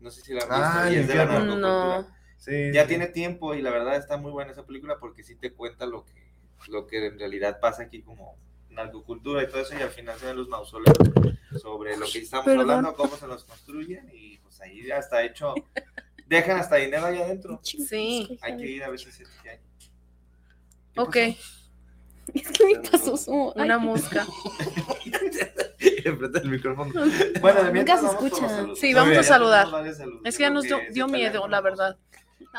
No sé si la han visto. Ah, y El es de la. No. Sí, Ya sí. tiene tiempo y la verdad está muy buena esa película porque sí te cuenta lo que, lo que en realidad pasa aquí como narcocultura y todo eso y al final se ven los mausoleos sobre lo que estamos Perdón. hablando, cómo se los construyen y pues ahí ya está hecho, dejan hasta dinero ahí adentro. Sí. Hay que ir a veces si es que hay. ¿Qué Ok, Es que me pasó su... una mosca. Enfrente del micrófono. Bueno, de Nunca se escucha. Sí, vamos bien, a saludar. Es que ya nos dio, miedo, la verdad.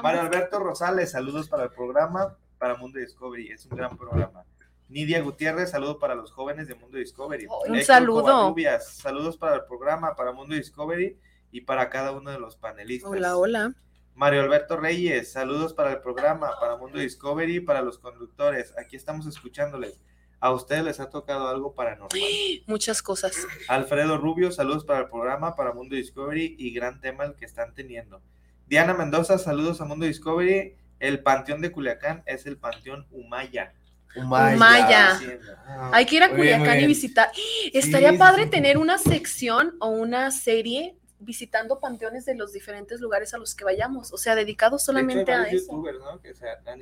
Mario Alberto Rosales, saludos para el programa, para Mundo Discovery, es un gran programa. Nidia Gutiérrez, saludos para los jóvenes de Mundo Discovery. Un Héctor saludo. Covarrubias, saludos para el programa, para Mundo Discovery y para cada uno de los panelistas. Hola, hola. Mario Alberto Reyes, saludos para el programa, para Mundo Discovery para los conductores. Aquí estamos escuchándoles. A ustedes les ha tocado algo paranormal. Muchas cosas. Alfredo Rubio, saludos para el programa, para Mundo Discovery y gran tema el que están teniendo. Diana Mendoza, saludos a Mundo Discovery. El Panteón de Culiacán es el Panteón Humaya. Humaya. Diciendo, ah, Hay que ir a Muy bien, muy Culiacán y visitar. Estaría sí, padre sí. tener una sección o una serie visitando panteones de los diferentes lugares a los que vayamos, o sea, dedicados de hecho, hay solamente a eso. youtubers, ¿no? Que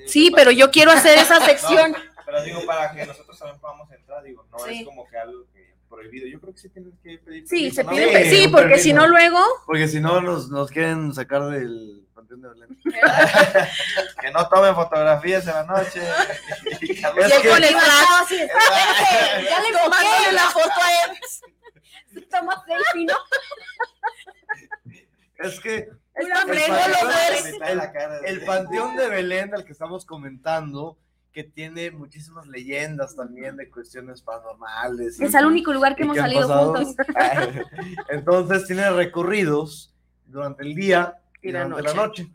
Sí, pero yo quiero hacer esa sección. No, pero digo, para que nosotros también podamos entrar, digo, no Sí. es como que algo que prohibido. Yo creo que sí tienes que pedir Sí, permiso, se ¿no? pide, Sí, porque si no luego, Porque si no, nos, nos quieren sacar del Panteón de Belén. Que no tomen fotografías en la noche. Y y que- con el así, espérate, ya le tomándole la foto a él. Enfoqué, toma selfie, ¿no? Es que El panteón- el Panteón de Belén del que estamos comentando, que tiene muchísimas leyendas también de cuestiones paranormales. Es el único lugar que hemos que salido pasado. juntos. Entonces tiene recorridos durante el día y, Y la durante la noche.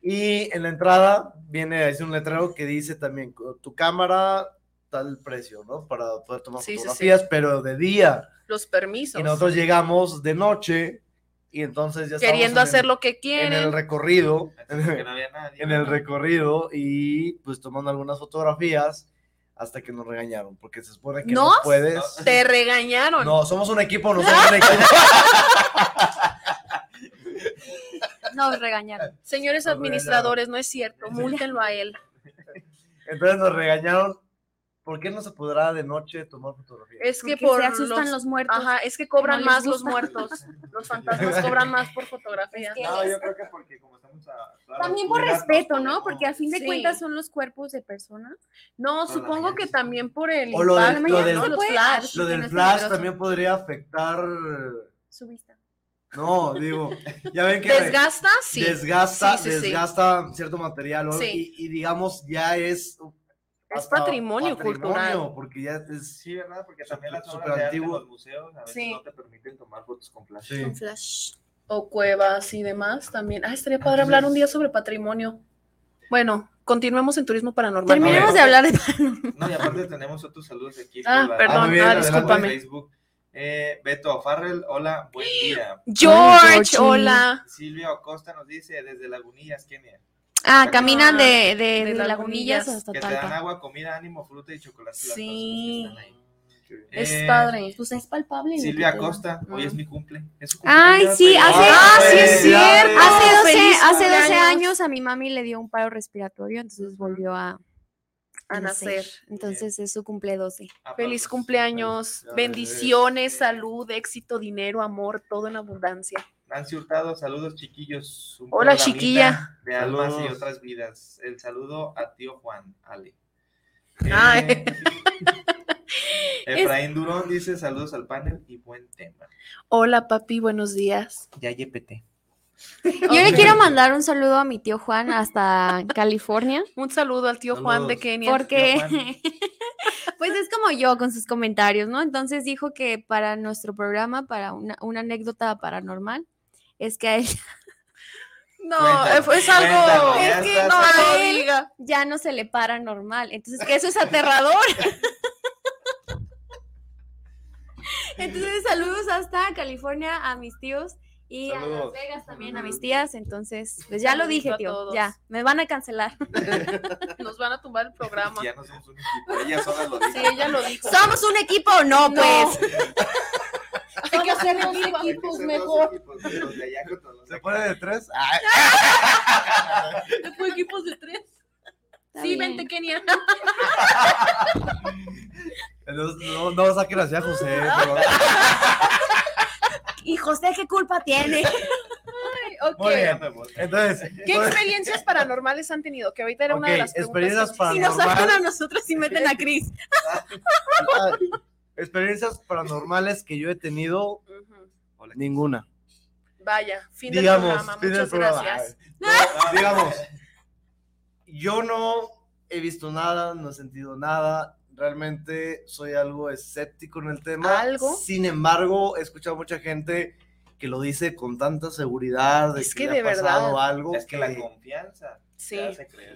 Y en la entrada viene es un letrero que dice también "Con tu cámara tal precio, ¿no? Para poder tomar Sí, sí, sí. fotografías, pero de día. Los permisos. Y nosotros llegamos de noche y entonces ya Queriendo en hacer el- lo que en quieren. el recorrido, Así que no había nadie. en el recorrido y pues tomando algunas fotografías hasta que nos regañaron, porque se supone que no puedes. Te regañaron. No, somos un equipo, no somos un equipo. Nos regañaron. Señores Nos administradores, no es cierto. Múltenlo a él. Entonces nos regañaron. ¿Por qué no se podrá de noche tomar fotografías? Es que Porque por se asustan los, muertos. Ajá, es que cobran No más los muertos. Los fantasmas cobran más por fotografía. Es que- No, yo creo que porque como estamos a. También por respeto, ¿no? Porque al fin de Sí. cuentas son los cuerpos de personas. No, supongo que también por el O lo del- lo flash. Lo que del flash también podría afectar. Su vista. No, digo, ya ven que ¿Desgasta? Sí. desgasta, Sí, sí, sí. desgasta cierto material y digamos ya es Es hasta patrimonio cultural. porque ya es Sí, ¿verdad? Porque también las obras de arte en antiguo. los museos a veces Sí. no te permiten tomar fotos con flash. sí. Un flash. O cuevas y demás también. Ah, estaría padre hablar un día sobre patrimonio. Bueno, continuemos en turismo paranormal. Terminemos de hablar de No, y aparte tenemos otros saludos aquí. por Ah, la- perdón, bien, ah, adelante. discúlpame. Facebook. Eh, Beto Farrell, hola, buen día. George, Georgie. hola. Silvia Acosta nos dice desde Lagunillas, Kenia, Ah, caminan de, de, De de Lagunillas. Lagunillas hasta que te dan agua, comida, ánimo, fruta y chocolate. Sí. Es Eh, padre. Pues es palpable. Silvia. Acosta, hoy es mi cumple. ¿Es su Ay, cumpleaños? sí, Feliz- hace- Ah, sí es cierto. Hace 12, ¡Feliz hace 12 cumpleaños! años a mi mami le dio un paro respiratorio, entonces volvió a, A nacer. Entonces es su cumple 12. Aplausos. Feliz cumpleaños, Ya bendiciones, salud, éxito, dinero, amor, todo en abundancia. Nancy Hurtado, saludos chiquillos. Un Hola, chiquilla. De almas y Saludos. otras vidas. El saludo a tío Juan, Ale. Ay. Eh, Efraín Durón dice saludos al panel y buen tema. Hola, papi, buenos días. Ya YPT. Yo le quiero mandar un saludo a mi tío Juan hasta California, Un saludo al tío Juan de. Kenia. porque pues es como yo con sus comentarios, ¿no? Entonces dijo que para nuestro programa, para una, una anécdota paranormal, es que a él No, eh, es algo. Es ya que no, a él diga. ya no se le para normal. Entonces, que eso es aterrador. Entonces, saludos hasta California a mis tíos y a Las. Vegas también a mis tías. Entonces, pues ya lo dije, tío. Ya, me van a cancelar. Nos van a tumbar el programa. Ya no somos un equipo. Ella sola lo dice. Sí, ella lo dijo. ¿Somos un equipo o no, No. pues? Hay que hacer dos equipos mejor. equipos, los de de ¿Se pone de tres? Ah, equipos de tres. Está Sí, bien. vente, Kenia. no, no, no saquen así a José. favor. ¿Y José qué culpa tiene? Ok. Muy bien. Entonces, ¿Qué experiencias paranormales han tenido? Que ahorita era una de las preguntas. experiencias que- para- Si nos sacan a nosotros y meten a Cris. Ah, experiencias paranormales que yo he tenido, Ujú. ninguna. Vaya, fin Digamos, del programa. fin del Muchas programa. gracias. No, no, digamos, yo no he visto nada, no he sentido nada. Realmente soy algo escéptico en el tema. ¿Algo? Sin embargo, he escuchado mucha gente que lo dice con tanta seguridad de Es que, que le de ha pasado verdad. algo. Es que la que confianza Sí.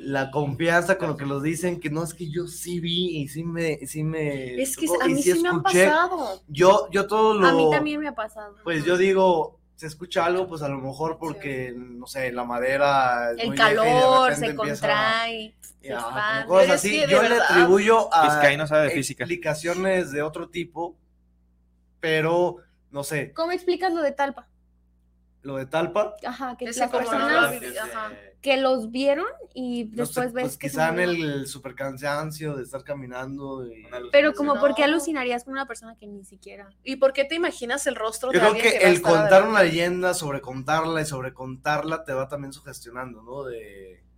la confianza con lo que los dicen, que no es que yo sí vi y sí me, sí me Es que tocó a mí sí me han pasado. Yo, yo todo lo. A mí también me ha pasado. Pues yo digo, se escucha algo, pues a lo mejor porque, no sé, la madera. es El calor se contrae. cosas Pero es así. que Yo le atribuyo a no sabe de física. explicaciones de otro tipo, pero no sé. ¿Cómo explicas lo de Talpa? Lo de Talpa. Ajá, que las no personas ajá. que los vieron y no sé, después ves pues que quizá en murieron. el super cansancio de estar caminando. y-. Pero como, ¿por qué No. alucinarías con una persona que ni siquiera... ¿Y por qué te imaginas el rostro Yo de creo alguien que a el contar una leyenda, sobre contarla y sobre contarla te va también sugestionando, ¿no? De, de,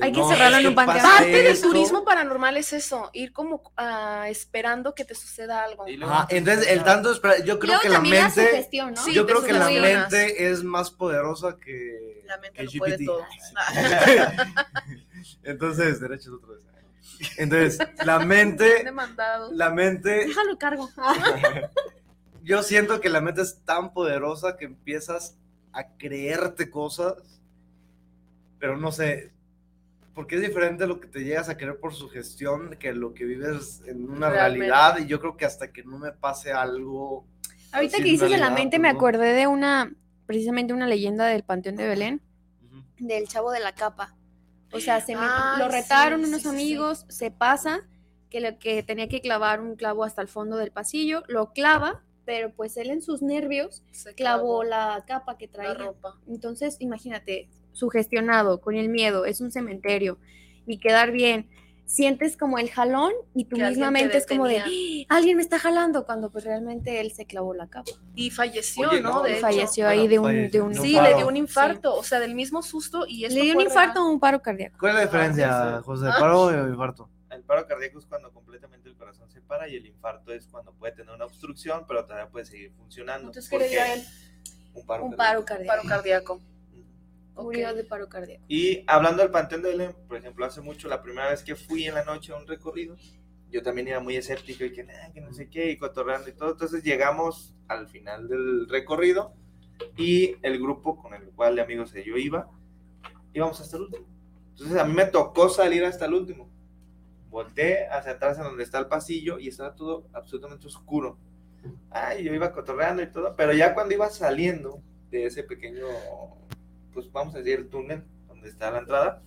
Hay que no, en un panteón. Parte del turismo paranormal es eso, ir como ah, esperando que te suceda algo. Ajá, entonces el tanto espera, yo creo Luego que la mente, sugestión, ¿no? Sí, yo creo que la mente es más poderosa que, La mente que lo puede GPT. todo. Entonces, derechos otra vez. Entonces, la mente, la mente, Déjalo cargo. yo siento que la mente es tan poderosa que empiezas a creerte cosas, pero no sé, porque es diferente lo que te llegas a creer por sugestión que lo que vives en una Realmente. realidad, y yo creo que hasta que no me pase algo... Ahorita que en dices de la mente me acordé de una, precisamente una leyenda del Panteón de Belén, del chavo de la capa. O sea, se Ay, lo retaron sí, unos sí, sí. amigos, se pasa, que, lo, que tenía que clavar un clavo hasta el fondo del pasillo, lo clava, pero pues él en sus nervios Se clavó la capa que la traía. ropa. Entonces, imagínate, sugestionado, con el miedo, es un cementerio y quedar bien. Sientes como el jalón y tu misma mente es como de. "¡Ah! alguien me está jalando, cuando pues realmente él se clavó la capa. Y falleció, Oye, ¿no? De Y hecho. falleció Bueno, ahí de un, falleció de un un Sí, le dio un infarto, o sea, del mismo susto y esto Le dio un infarto real. o un paro cardíaco. ¿Cuál es la diferencia, sí. José? Ah. ¿Paro o infarto? El paro cardíaco es cuando completamente el corazón se para y el infarto es cuando puede tener una obstrucción, pero todavía puede seguir funcionando. Entonces, ¿qué le dio a él? Un paro Un cardíaco. paro Un cardíaco. paro cardíaco. Murió Ok. de paro cardíaco. Y hablando del Panteón de Belén, por ejemplo, hace mucho, la primera vez que fui en la noche a un recorrido, yo también iba muy escéptico y que, "Nah, que no sé qué, y cotorreando y todo. Entonces llegamos al final del recorrido y el grupo con el cual de amigos yo iba, íbamos hasta el último. Entonces a mí me tocó salir hasta el último. Volté hacia atrás en donde está el pasillo y estaba todo absolutamente oscuro. Ay, yo iba cotorreando y todo, pero ya cuando iba saliendo de ese pequeño, pues vamos a decir, el túnel donde está la entrada,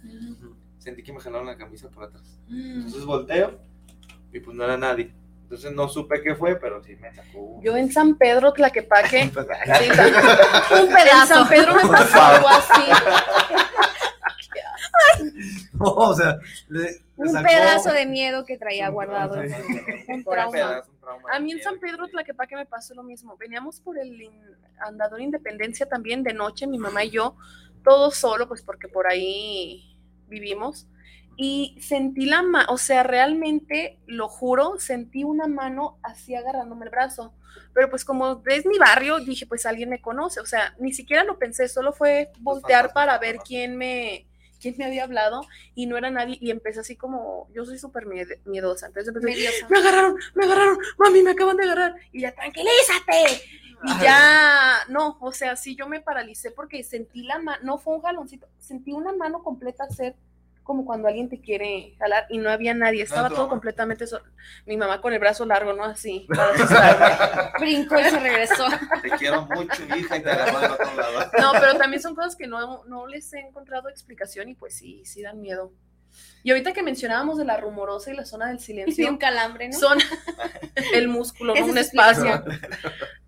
sentí que me jalaron la camisa por atrás. Entonces volteo y pues no era nadie. Entonces no supe qué fue, pero sí me sacó. Yo en San Pedro, Tlaquepaque, sí, Un en pedazo. San Pedro me pasó algo así. o sea, le Un pedazo de miedo que traía Un guardado. Un trauma. pedazo, un trauma A mí en San que- Pedro Tlaquepaque me pasó lo mismo. Veníamos por el in- andador Independencia también de noche, mi mamá y yo, todos solo, pues porque por ahí vivimos. Y sentí la mano, o sea, realmente, lo juro, sentí una mano así agarrándome el brazo. Pero pues como es mi barrio, dije, pues alguien me conoce. O sea, ni siquiera lo pensé, solo fue voltear para ver quién me, quién me había hablado y no era nadie. Y empecé así como, yo soy súper mied- miedosa. Entonces empecé, me agarraron, me agarraron, mami, me acaban de agarrar. Y ya, tranquilízate. Y ya, no, o sea, sí yo me paralicé porque sentí la mano, no fue un jaloncito, sentí una mano completa hacer como cuando alguien te quiere jalar y no había nadie, estaba todo mamá? completamente solo. Mi mamá con el brazo largo, ¿no? Así, para asustarme. Brincó y se regresó. Te quiero mucho, hija, y te agarró del otro lado. No, pero también son cosas que no, no les he encontrado explicación y pues sí, sí dan miedo. Y ahorita que mencionábamos de la rumorosa y la zona del silencio, un calambre, ¿no? son el músculo, no un espacio.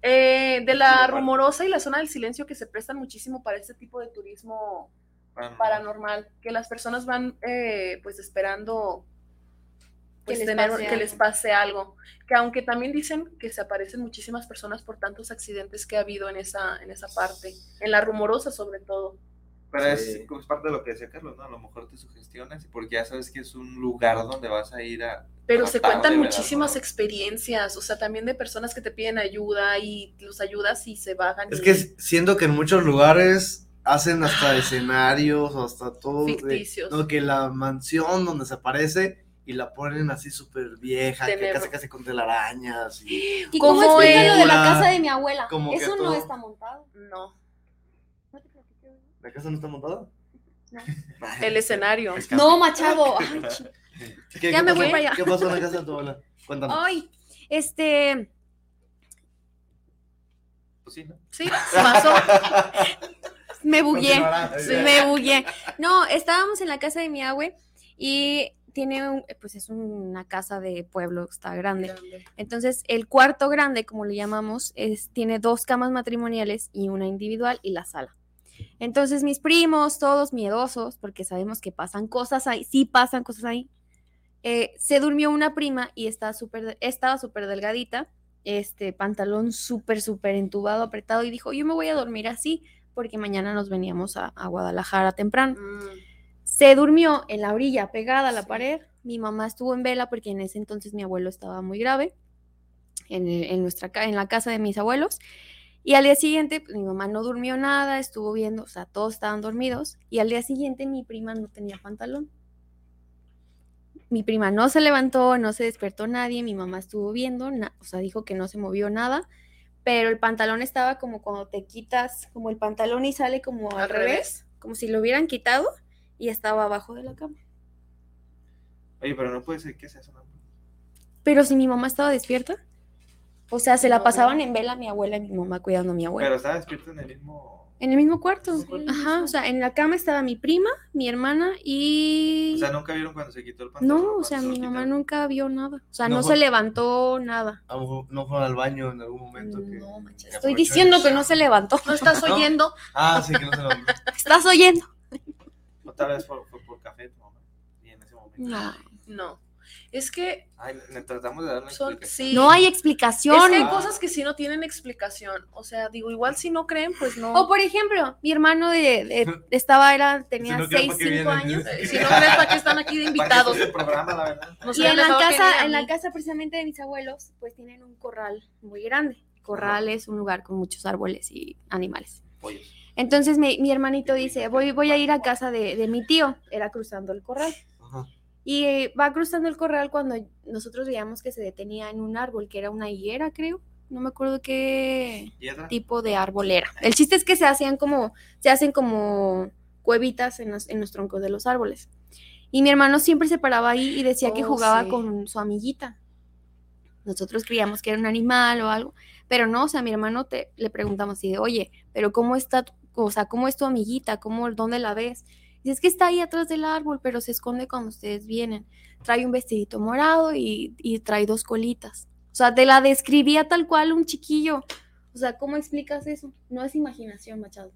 Eh, de la rumorosa y la zona del silencio que se prestan muchísimo para este tipo de turismo Bueno, paranormal, que las personas van eh, pues esperando pues, les tener- pase que algo. les pase algo. Que aunque también dicen que se aparecen muchísimas personas por tantos accidentes que ha habido en esa, en esa parte, en la rumorosa sobre todo. Pero es, Sí. como es parte de lo que decía Carlos, ¿no? A lo mejor te sugestionas porque ya sabes que es un lugar donde vas a ir a. Pero a se cuentan muchísimas ¿no? experiencias, o sea, también de personas que te piden ayuda y los ayudas y se bajan. Es y- que siento que en muchos lugares hacen hasta escenarios hasta todo. de- Ficticios. no, que la mansión donde se aparece y la ponen así súper vieja, que casi casi con telarañas. Y... ¿Y cómo ¿Cómo explica lo de la casa de mi abuela? Como Eso no todo- está montado. No, ¿No? ¿La casa no está montada? el escenario. Es No, Machado. Ay, ¿Qué, Ya qué me pasó? voy para allá. ¿Qué pasó en la casa de tu abuela? Cuéntanos. Ay, este, Pues sí, ¿no? Sí, pasó. me bugué. Sí. Me bugué. No, estábamos en la casa de mi abue y tiene un, pues es una casa de pueblo, está grande. Entonces, el cuarto grande, como le llamamos, es, tiene dos camas matrimoniales y una individual y la sala. Entonces, mis primos, todos miedosos, porque sabemos que pasan cosas ahí, sí pasan cosas ahí. eh, se durmió una prima y estaba súper estaba súper delgadita, este pantalón súper, súper entubado, apretado, y dijo, yo me voy a dormir así, porque mañana nos veníamos a, a Guadalajara temprano. Mm, Se durmió en la orilla, pegada a la Sí. pared. Mi mamá estuvo en vela porque en ese entonces mi abuelo estaba muy grave en, nuestra, en la casa de mis abuelos. Y al día siguiente, pues, mi mamá no durmió nada, estuvo viendo, o sea, todos estaban dormidos. Y al día siguiente mi prima no tenía pantalón. Mi prima no se levantó, no se despertó nadie, mi mamá estuvo viendo, o sea, dijo que no se movió nada, pero el pantalón estaba como cuando te quitas, como el pantalón y sale como al, ¿Al revés, revés? como si lo hubieran quitado y estaba abajo de la cama. Oye, pero no puede ser que sea eso. ¿no? Pero si mi mamá estaba despierta, o sea, se la pasaban en vela mi abuela y mi mamá cuidando a mi abuela. Pero estaba despierto en el mismo. En el mismo cuarto. Sí. Ajá, o sea, en la cama estaba mi prima, mi hermana y... O sea, nunca vieron cuando se quitó el pantalón. no, o sea, mi mamá quitaron? nunca vio nada. O sea, No no, fue- se levantó nada. A lo mejor no fueron al baño en algún momento. Que... No, manches, que estoy diciendo que no se levantó. ¿No estás ¿No? oyendo? Ah, sí, que no se lo ¿Estás oyendo? O tal vez fue, fue por café tu mamá. Y en ese momento. No. No. Es que Ay, le tratamos de dar una son, explicación. sí. No hay Es explicación. que hay Ah. cosas que sí no tienen explicación. O sea, digo, igual si no creen, pues no. O por ejemplo, mi hermano de, de- estaba, era, tenía Si no creen, 6, ¿para qué 5 vienen? años. Si no crees, ¿para qué están aquí de invitados? escuche el programa, la verdad. No Y sé, en la casa, en la casa precisamente de mis abuelos, pues tienen un corral muy grande. Corral es un lugar con muchos árboles y animales. Entonces mi, mi hermanito dice, voy, voy a ir a casa de, de mi tío, era cruzando el corral. Y va cruzando el corral cuando nosotros veíamos que se detenía en un árbol, que era una higuera, creo. No me acuerdo qué tipo de árbol era. El chiste es que se hacían como, se hacen como cuevitas en los, en los troncos de los árboles. Y mi hermano siempre se paraba ahí y decía que Oh, jugaba sí. con su amiguita. Nosotros creíamos que era un animal o algo, pero no, o sea, a mi hermano te, le preguntamos así de, oye, pero ¿cómo está, tu- o sea, cómo es tu amiguita? ¿Cómo, dónde la ves? Y es que está ahí atrás del árbol, pero se esconde cuando ustedes vienen. Trae un vestidito morado y, y trae dos colitas. O sea, te la describía tal cual un chiquillo. O sea, ¿cómo explicas eso? No es imaginación, Machado.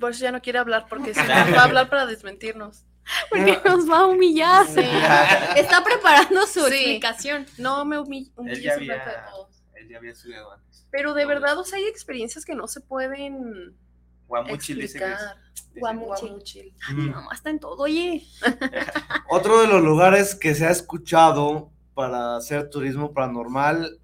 Por eso ya no quiere hablar, porque si no va a hablar para desmentirnos. Porque nos va a humillar. Sí. Está preparando su Sí. explicación. No me humi- Él humilles ya enfrente de había, todos. él ya había estudiado antes. Pero de verdad, o sea, hay experiencias que no se pueden Guamuchil dice que Guamuchil. Guamuchil. Mi mamá está en todo, oye. Otro de los lugares que se ha escuchado para hacer turismo paranormal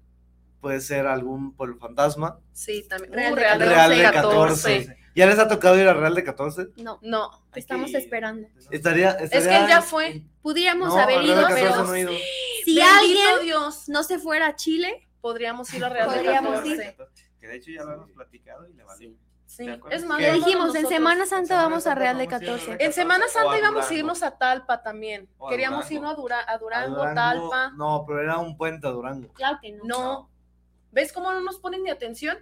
puede ser algún pueblo fantasma. Sí, también. Real Uh, de Real de Real de 14. 14. ¿Ya les ha tocado ir a Real de 14? No, No. estamos esperando. Estaría, Es que estaría- él ya fue. Pudiéramos No, haber ido, de 14 pero no he ido. si Bendito alguien Dios, no se fuera a Chile, podríamos ir a Real de Podríamos 14. Que de hecho ya lo hemos platicado y le valió. Sí, ¿Te acuerdas? es más, vámonos dijimos, en. Semana Santa vamos a Real de vamos a ir a 14. Real En Semana a Santa íbamos a irnos a Talpa también. O a Queríamos irnos a, Dura- a A Durango, Durango, Talpa. No, pero era un puente a Durango. Claro que no. No. ¿Ves cómo no nos ponen ni atención?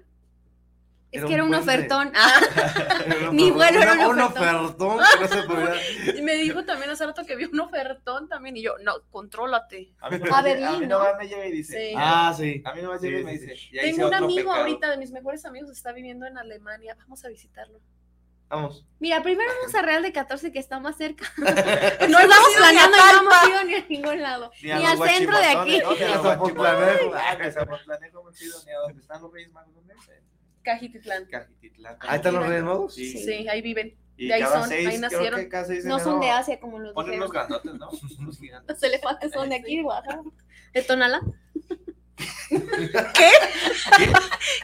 Es Era que era un ofertón. Ah, Mi vuelo era un un ofertón. ofertón que no se podía- Y me dijo también hace rato que vio un ofertón también. Y yo, no, contrólate. A mí Berlín, a mí ¿no? nomás me llega y dice. Sí. Ah, sí. A mí nomás Sí, llega y me sí, dice. Tengo un amigo pecado. ahorita de mis mejores amigos, está viviendo en Alemania. Vamos a visitarlo. Vamos. Mira, primero vamos a Real de 14 que está más cerca. No No estamos ni planeando y no hemos Talpa. ido ni a ningún lado. Ni, al centro de aquí. ¿no? Ni a Ni los a. Ah, Zapotlanejo hemos ido, ni a donde están los Reyes Magos. Cajititlán. Cajititlán. Ahí están los Reyes Magos. Sí. Sí, ahí viven. Y de ahí cada son, seis, ahí creo nacieron. que cada seis de No son de Asia como los Ponen unos grandotes, ¿no? Unos gigantes. Los elefantes son de aquí, de Oaxaca. ¿De Tonala?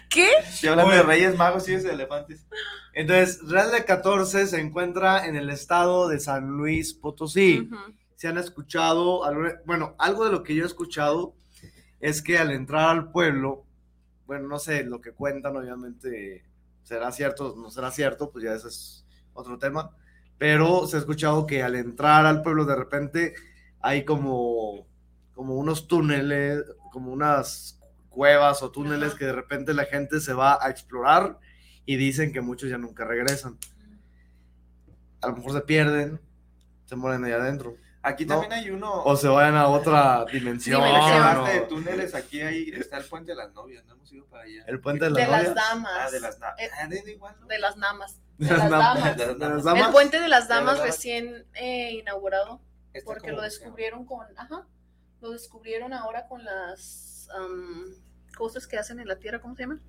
¿Qué? Estoy hablando Oye. de Reyes Magos y de elefantes. Entonces, Real de 14 se encuentra en el estado de San Luis Potosí. Si han escuchado, bueno, algo de lo que yo he escuchado es que al entrar al pueblo, bueno, no sé, lo que cuentan obviamente será cierto, no será cierto, pues ya ese es otro tema, pero se ha escuchado que al entrar al pueblo de repente hay como, como unos túneles, como unas cuevas o túneles que de repente la gente se va a explorar y dicen que muchos ya nunca regresan. A lo mejor se pierden se mueren ahí adentro. Aquí No. también hay uno. O se vayan a otra dimensión. Dimensión. hablaste de túneles, aquí hay, está el puente de las novias, no hemos ido para allá. El puente de De las las novias. damas. Ah, de las naves. Ah, de, de igual, ¿no? De las damas. De las damas. De las damas. El puente de las De las damas recién eh, inaugurado Está porque lo descubrieron con, ajá, lo descubrieron ahora con las am, cosas que hacen en la tierra, ¿cómo se llaman?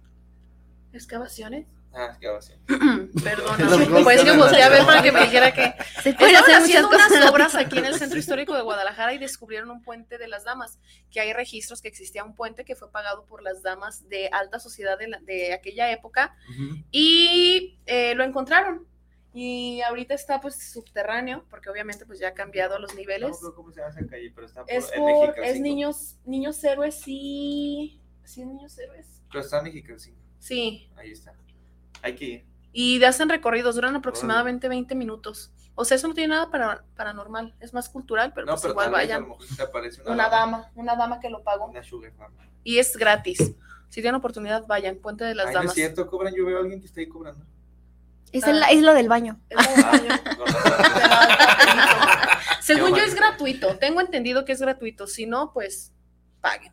Excavaciones. Ah, es que ahora sí. Perdón, pues que la a ver para que me dijera que Se pueden Estaban hacer muchas haciendo cosas. unas obras aquí en el centro histórico de Guadalajara y descubrieron un puente de las damas, que hay registros que existía un puente que fue pagado por las damas de alta sociedad de, la- de aquella época Ujú. y eh, lo encontraron. Y ahorita está pues subterráneo, porque obviamente pues ya ha cambiado los No niveles. acuerdo cómo se llama esa calle, pero está por, Es por, es niños, niños héroes y... ¿Sí es niños héroes? Pero está en Mexicalcingo. Sí, Ahí está. Hay que ir. y hacen recorridos, duran aproximadamente 20 minutos. O sea, eso no tiene nada para, paranormal, es más cultural, pero no, pues pero igual vayan. una, Una dama, una dama que lo pagó. Una sugar mama. Y es gratis. Si tienen oportunidad, vayan. Puente de las Ay, no es Damas. cierto, cobran. Yo veo a alguien que está ahí cobrando. Es, el- es lo del baño. Es la del baño. Con razón. Según yo es gratuito. Tengo entendido que es gratuito. Si no, pues paguen.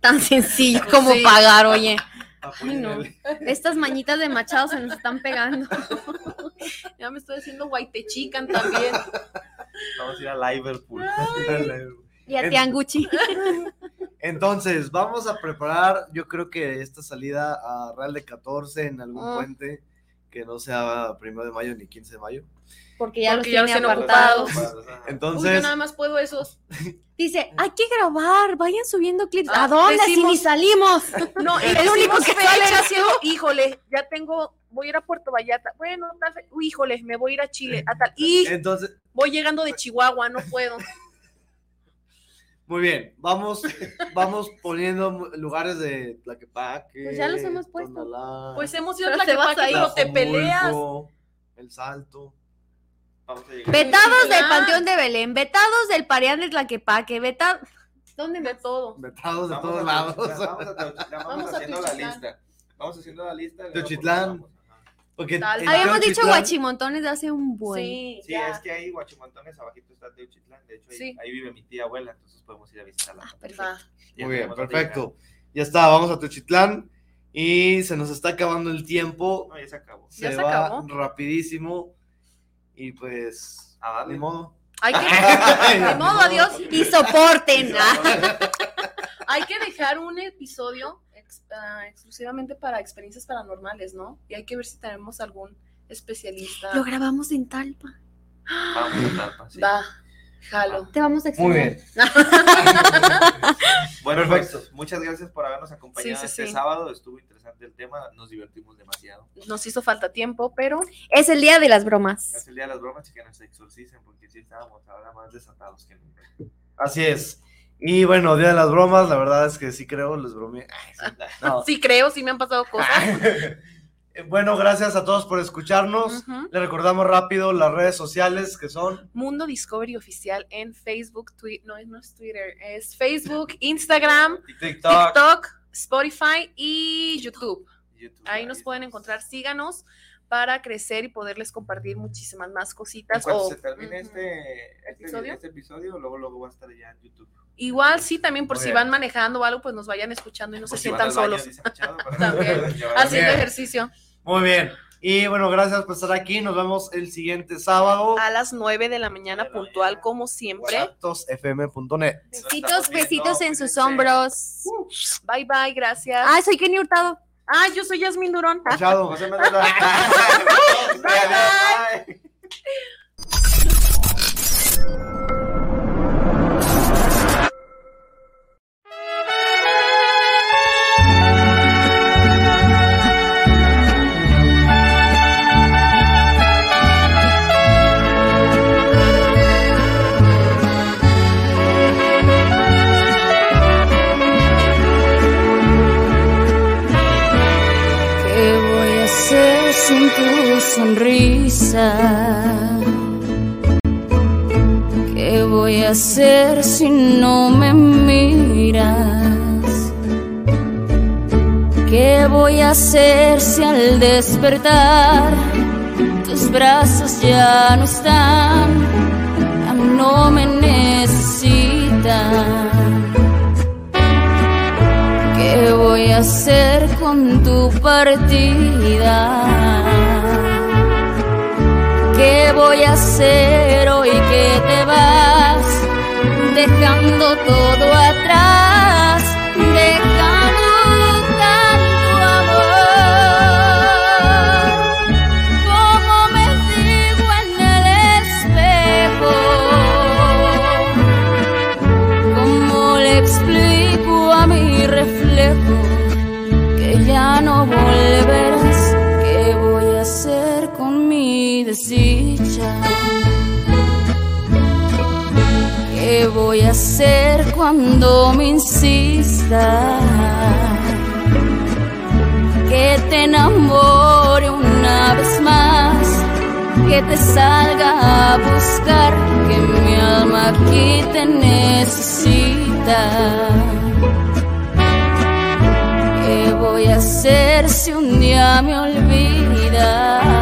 Tan sencillo como Sí. pagar, oye. Estas mañitas de Machado se nos están pegando. Ya me estoy haciendo guaitechican también. Vamos a ir a Liverpool. Y a Tianguchi. Entonces, vamos a preparar, yo creo que esta salida a Real de 14 en algún Ah. puente que no sea primero de mayo ni 15 de mayo. Porque ya Porque los ya tiene los apartados. ocupados. Ajá. Uy, yo Entonces, nada más puedo esos. Dice, hay que grabar, vayan subiendo clips. Ah, ¿A dónde? Si ni salimos. No, y El único que sale eres sido, híjole, ya tengo, voy a ir a Puerto Vallarta. Bueno, tal híjole, me voy a ir a Chile, a tal. Y entonces, voy llegando de Chihuahua, no puedo. muy bien, vamos, vamos poniendo lugares de Tlaquepaque. Pues ya los hemos puesto. Tonalá, Pues hemos ido a te vas Tlaquepaque, ahí. pero te peleas. El Salto. Vamos a llegar. Vetados del. Panteón de Belén, vetados del Parián de Tlaquepaque, vetados. ¿Dónde De más? todo. Vetados de Vamos todos lados. Teuchitlán, Vamos a Teuchitlán, vamos, Vamos a haciendo la Teuchitlán. lista. Vamos haciendo la lista. Teuchitlán. ajá. Porque Habíamos dicho Teuchitlán- guachimontones de hace un buen. Sí, Sí, es que hay guachimontones abajito está Teuchitlán. De hecho, ahí, Sí. ahí vive mi tía abuela, entonces podemos ir a visitarla. Ah, perfecto. Muy bien, perfecto. Ya está, vamos a Techitlán y se nos está acabando el tiempo. No, ya se acabó. Se, Ya se va acabó. rapidísimo y pues A darle. ni modo. Hay que, de modo, adiós. Y soporten. ah. Hay que dejar un episodio ex- ah, exclusivamente para experiencias paranormales, ¿no? Y hay que ver si tenemos algún especialista. Lo grabamos en Talpa. Vamos a Talpa, sí. Va, jalo. Te vamos a Muy extrañar. bien. Bueno, Perfecto. pues, muchas gracias por habernos acompañado Sí, sí, este sí. sábado. Estuvo interesante el tema, nos divertimos demasiado. Nos hizo falta tiempo, pero Es el día de las bromas. Es el día de las bromas y que nos exorcicen, porque sí estábamos ahora más desatados que nunca. Así es. Y bueno, Día de las Bromas, la verdad es que sí creo, les bromeé. No. sí creo, sí me han pasado cosas. bueno, gracias a todos por escucharnos. Ujú. Les recordamos rápido las redes sociales que son Mundo Discovery Oficial en Facebook, Twitter, no, no es Twitter, es Facebook, Instagram, TikTok. TikTok, Spotify y YouTube. YouTube, Ahí nos pueden encontrar, síganos para crecer y poderles compartir muchísimas más cositas. cuanto o- se termine este, este, ¿Episodio? este episodio, luego, luego va a estar ya en YouTube. Igual sí, también por Muy si van manejando o algo, pues nos vayan escuchando y no Por se si sientan solos. También. Haciendo Bien. ejercicio. Muy bien. Y bueno, gracias por estar aquí. Nos vemos el siguiente sábado. A las 9 de la mañana De la puntual, mañana. como siempre. guanatosfm.net. Besitos, besitos en sus hombros. Bye bye, gracias. Ah, soy Kenny Hurtado. Ah, yo soy Yasmin Durón. Chao. José Manuel. Bye. ¿Qué sonrisa. ¿Qué voy a hacer si no me miras? ¿Qué voy a hacer si al despertar tus brazos ya no están? Ya no me necesitan. ¿Qué voy a hacer con tu partida? voy a hacer hoy que te vas dejando todo? cuando me insista que te enamore una vez más, que te salga a buscar, que mi alma aquí te necesita. ¿Qué voy a hacer si un día me olvidas?